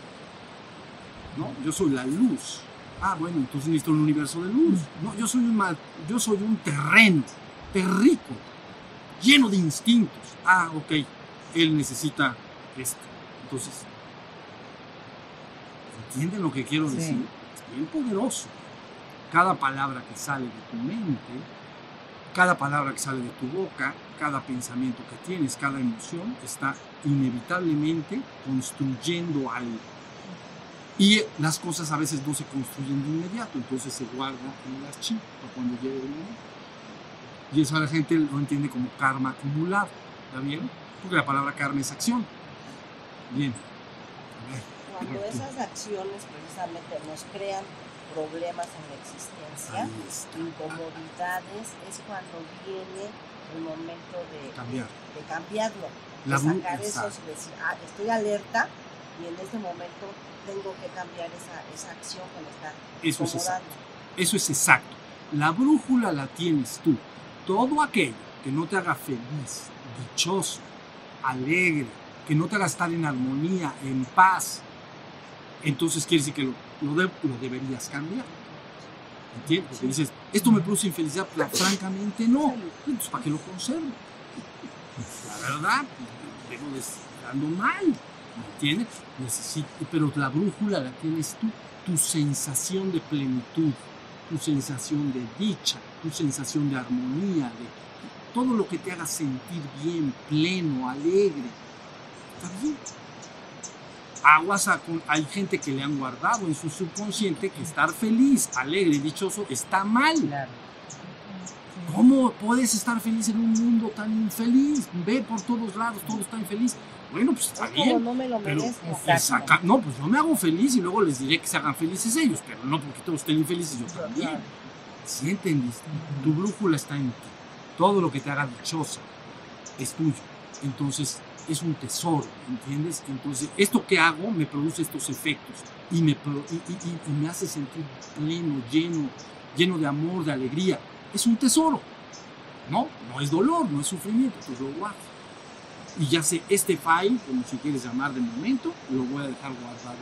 Speaker 2: ¿No? Yo soy la luz. Ah, bueno, entonces necesito un universo de luz. No, yo soy un, ma- yo soy un terreno, terrico, lleno de instintos. Ah, ok, él necesita esto. Entonces, ¿entienden lo que quiero
Speaker 4: Sí.
Speaker 2: decir? Es bien poderoso. Cada palabra que sale de tu mente, cada palabra que sale de tu boca, cada pensamiento que tienes, cada emoción, está inevitablemente construyendo algo. Y las cosas a veces no se construyen de inmediato, entonces se guarda en el archivo para cuando llegue el momento. Y eso la gente lo entiende como karma acumulado, ¿está bien? Porque la palabra karma es acción. Bien. A ver,
Speaker 8: Cuando esas acciones precisamente nos crean problemas en la existencia, incomodidades, es cuando viene el momento de,
Speaker 2: Cambiar.
Speaker 8: de cambiarlo,
Speaker 2: La
Speaker 8: de sacar esos y decir, ah, estoy alerta y en este momento tengo que cambiar esa, esa acción que me está
Speaker 2: Eso es exacto. Eso es exacto. La brújula la tienes tú. Todo aquello que no te haga feliz, dichoso, alegre, que no te haga estar en armonía, en paz, entonces quiere decir que lo, lo de- lo deberías cambiar. ¿Entiendes? Porque dices, esto me produce infelicidad, francamente no. Entonces, ¿para qué lo conservo? La verdad, vengo estando mal. ¿Me entiendes? Necesito, pero la brújula la tienes tú, tu sensación de plenitud, tu sensación de dicha, tu sensación de armonía, de todo lo que te haga sentir bien, pleno, alegre. Está bien. Aguas a- hay gente que le han guardado en su subconsciente que estar feliz, alegre, dichoso está mal.
Speaker 4: Claro.
Speaker 2: ¿Cómo puedes estar feliz en un mundo tan infeliz? Ve por todos lados, todo está infeliz. Bueno, pues está bien.
Speaker 8: no me lo
Speaker 2: Pero, saca- no, pues yo me hago feliz y luego les diré que se hagan felices ellos, pero no porque todos estén infelices, yo también. ¿Sí entendiste? Tu brújula está en ti. Todo lo que te haga dichosa es tuyo. Entonces, es un tesoro, ¿entiendes? Entonces, esto que hago me produce estos efectos y me, y, me hace sentir pleno, lleno, lleno de amor, de alegría. Es un tesoro, ¿no? No es dolor, no es sufrimiento, pues lo guardo. Y ya sé, este file, como si quieres llamar de momento, lo voy a dejar guardado.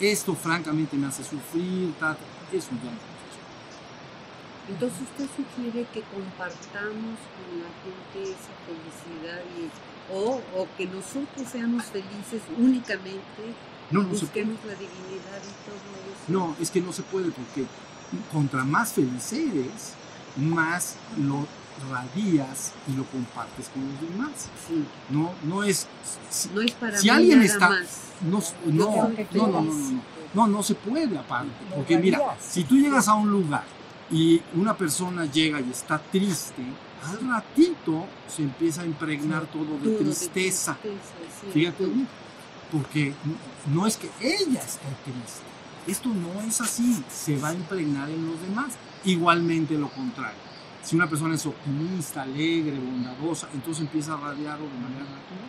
Speaker 2: Esto francamente me hace sufrir, ta, ta, eso ya no.
Speaker 5: Entonces usted sugiere que compartamos con la gente esa felicidad y, o, o que nosotros seamos felices únicamente,
Speaker 2: No, no se puede.
Speaker 5: busquemos la divinidad y todo eso.
Speaker 2: No, es que no se puede porque contra más feliz eres, más lo radias y lo compartes con los demás.
Speaker 5: Sí,
Speaker 2: No, no es. si-
Speaker 5: no es para
Speaker 2: Si
Speaker 5: mí
Speaker 2: alguien
Speaker 5: nada
Speaker 2: está-
Speaker 5: más.
Speaker 2: no, no, no, no, no, no, no. No, no se puede aparte. Porque mira, si tú llegas a un lugar y una persona llega y está triste, al ratito se empieza a impregnar todo de tristeza. Fíjate bien, porque no es que ella esté triste. Esto no es así, se va a impregnar en los demás. Igualmente lo contrario. Si una persona es optimista, alegre, bondadosa, entonces empieza a radiarlo de manera natural.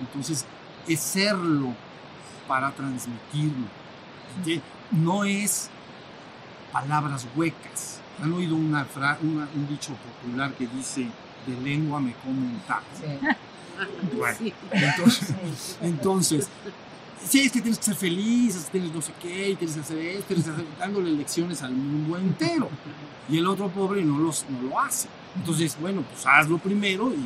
Speaker 2: Entonces, es serlo para transmitirlo. No es palabras huecas. ¿Han oído una fra- una- un dicho popular que dice, de lengua me como un taco?
Speaker 4: Sí.
Speaker 2: Bueno.
Speaker 5: sí.
Speaker 2: Entonces, entonces, sí, es que tienes que ser feliz, es que tienes no sé qué, y tienes que hacer esto, tienes que hacer, dándole lecciones al mundo entero. Y el otro pobre no, los, no lo hace. Entonces, bueno, pues hazlo primero y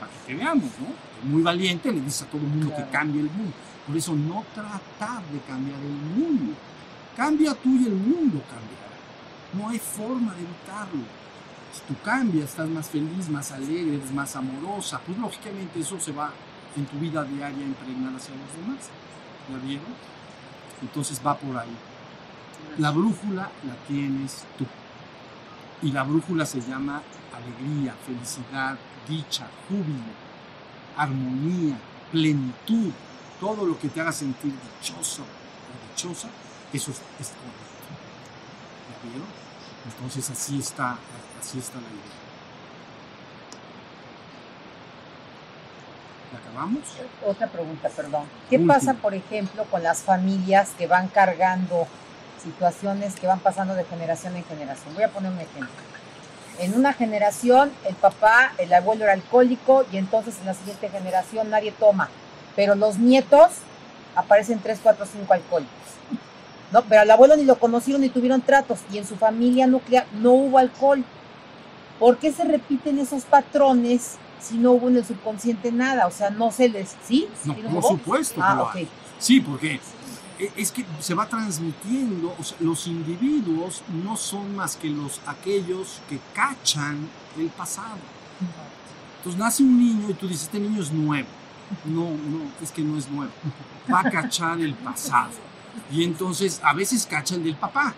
Speaker 2: para que te veamos, ¿no? Muy valiente, le dices a todo el mundo que cambie el mundo. Por eso no tratar de cambiar el mundo, Cambia tú y el mundo cambiará. No hay forma de evitarlo. Si tú cambias, estás más feliz, más alegre, eres más amorosa, pues lógicamente eso se va en tu vida diaria a impregnar hacia los demás. ¿Ya vieron? Entonces va por ahí. La brújula la tienes tú. Y la brújula se llama alegría, felicidad, dicha, júbilo, armonía, plenitud. Todo lo que te haga sentir dichoso o dichosa, eso es, correcto. ¿Ya vieron? Entonces así está, así está la idea. ¿La acabamos?
Speaker 4: Otra pregunta, perdón. ¿Qué
Speaker 2: Última.
Speaker 4: pasa, por ejemplo, con las familias que van cargando situaciones que van pasando de generación en generación? Voy a poner un ejemplo. En una generación el papá, el abuelo era alcohólico y entonces en la siguiente generación nadie toma, pero los nietos aparecen 3, 4, 5 alcohólicos. ¿No? Pero al abuelo ni lo conocieron ni tuvieron tratos y en su familia nuclear no hubo alcohol. ¿Por qué se repiten esos patrones si no hubo en el subconsciente nada? O sea, no se les... ¿Sí?
Speaker 2: No,
Speaker 4: ¿Sí lo
Speaker 2: por supuesto
Speaker 4: Ah.
Speaker 2: Sí, porque e- es que se va transmitiendo, o sea, los individuos no son más que los aquellos que cachan el pasado. Entonces nace un niño y tú dices, este niño es nuevo. No, no, es que no es nuevo. Va a cachar el pasado. Y entonces a veces cacha el del papá,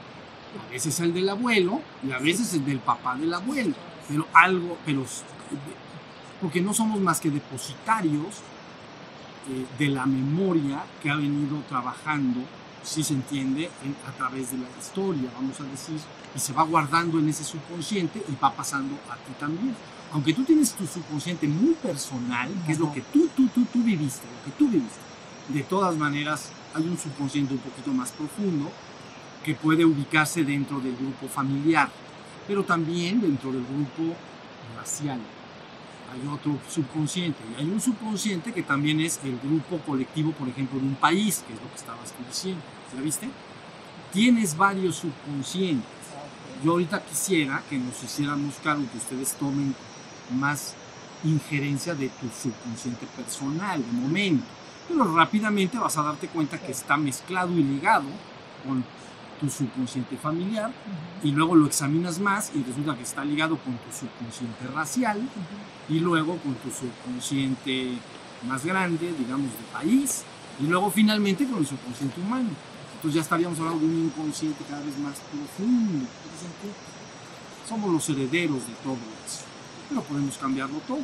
Speaker 2: a veces el del abuelo y a veces el del papá del abuelo. Pero algo, pero porque no somos más que depositarios eh, de la memoria que ha venido trabajando, si se entiende, en- a través de la historia, vamos a decir, y se va guardando en ese subconsciente y va pasando a ti también. Aunque tú tienes tu subconsciente muy personal, que es lo que tú, tú, tú, tú viviste, lo que tú viviste, de todas maneras hay un subconsciente un poquito más profundo que puede ubicarse dentro del grupo familiar, pero también dentro del grupo racial hay otro subconsciente y hay un subconsciente que también es el grupo colectivo, por ejemplo, de un país, que es lo que estabas diciendo. ¿Ya viste? Tienes varios subconscientes. Yo ahorita quisiera que nos hiciéramos cargo, que ustedes tomen más injerencia de tu subconsciente personal, de momento. Pero rápidamente vas a darte cuenta que está mezclado y ligado con tu subconsciente familiar y luego lo examinas más y resulta que está ligado con tu subconsciente racial y luego con tu subconsciente más grande, digamos, de país, y luego finalmente con el subconsciente humano. Entonces ya estaríamos hablando de un inconsciente cada vez más profundo. Somos los herederos de todo eso, pero podemos cambiarlo todo.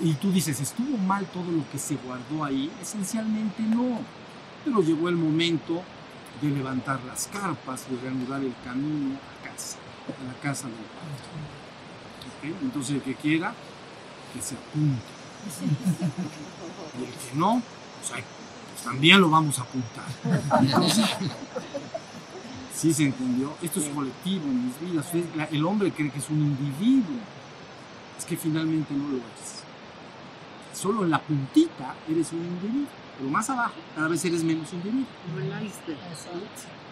Speaker 2: Y tú dices, ¿estuvo mal todo lo que se guardó ahí? Esencialmente no, pero llegó el momento de levantar las carpas, de reanudar el camino a casa, a la casa del Padre. Entonces el que quiera, que se apunte. Y el que no, pues, pues, también lo vamos a apuntar. Entonces, sí se entendió. Esto es colectivo en mis vidas. El hombre cree que es un individuo. Es que finalmente no lo es. Solo en la puntita eres un individuo. Pero más abajo, cada vez eres menos individuo.
Speaker 5: Como el iceberg.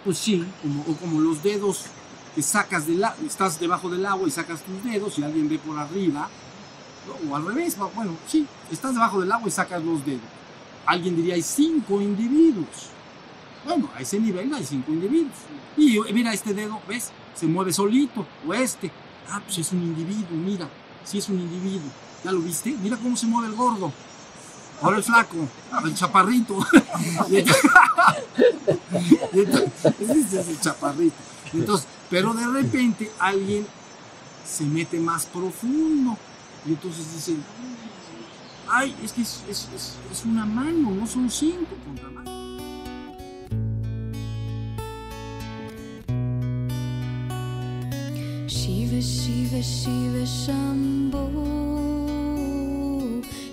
Speaker 2: Pues sí, como, o como los dedos que sacas del agua, estás debajo del agua y sacas tus dedos y alguien ve por arriba, ¿no? o al revés, bueno, sí, estás debajo del agua y sacas los dedos. Alguien diría, hay cinco individuos. Bueno, a ese nivel hay cinco individuos. Y eh, mira este dedo, ¿ves? Se mueve solito, o este. Ah, pues es un individuo, mira, sí es un individuo. ¿Ya lo viste? Mira cómo se mueve el gordo. Ahora el flaco, el chaparrito. Entonces- ese es el chaparrito. Pero de repente alguien se mete más profundo. Y entonces dicen, ay, es que es, una mano, no son cinco contra mano.
Speaker 1: Shiva, Shiva, Shiva, Shambho.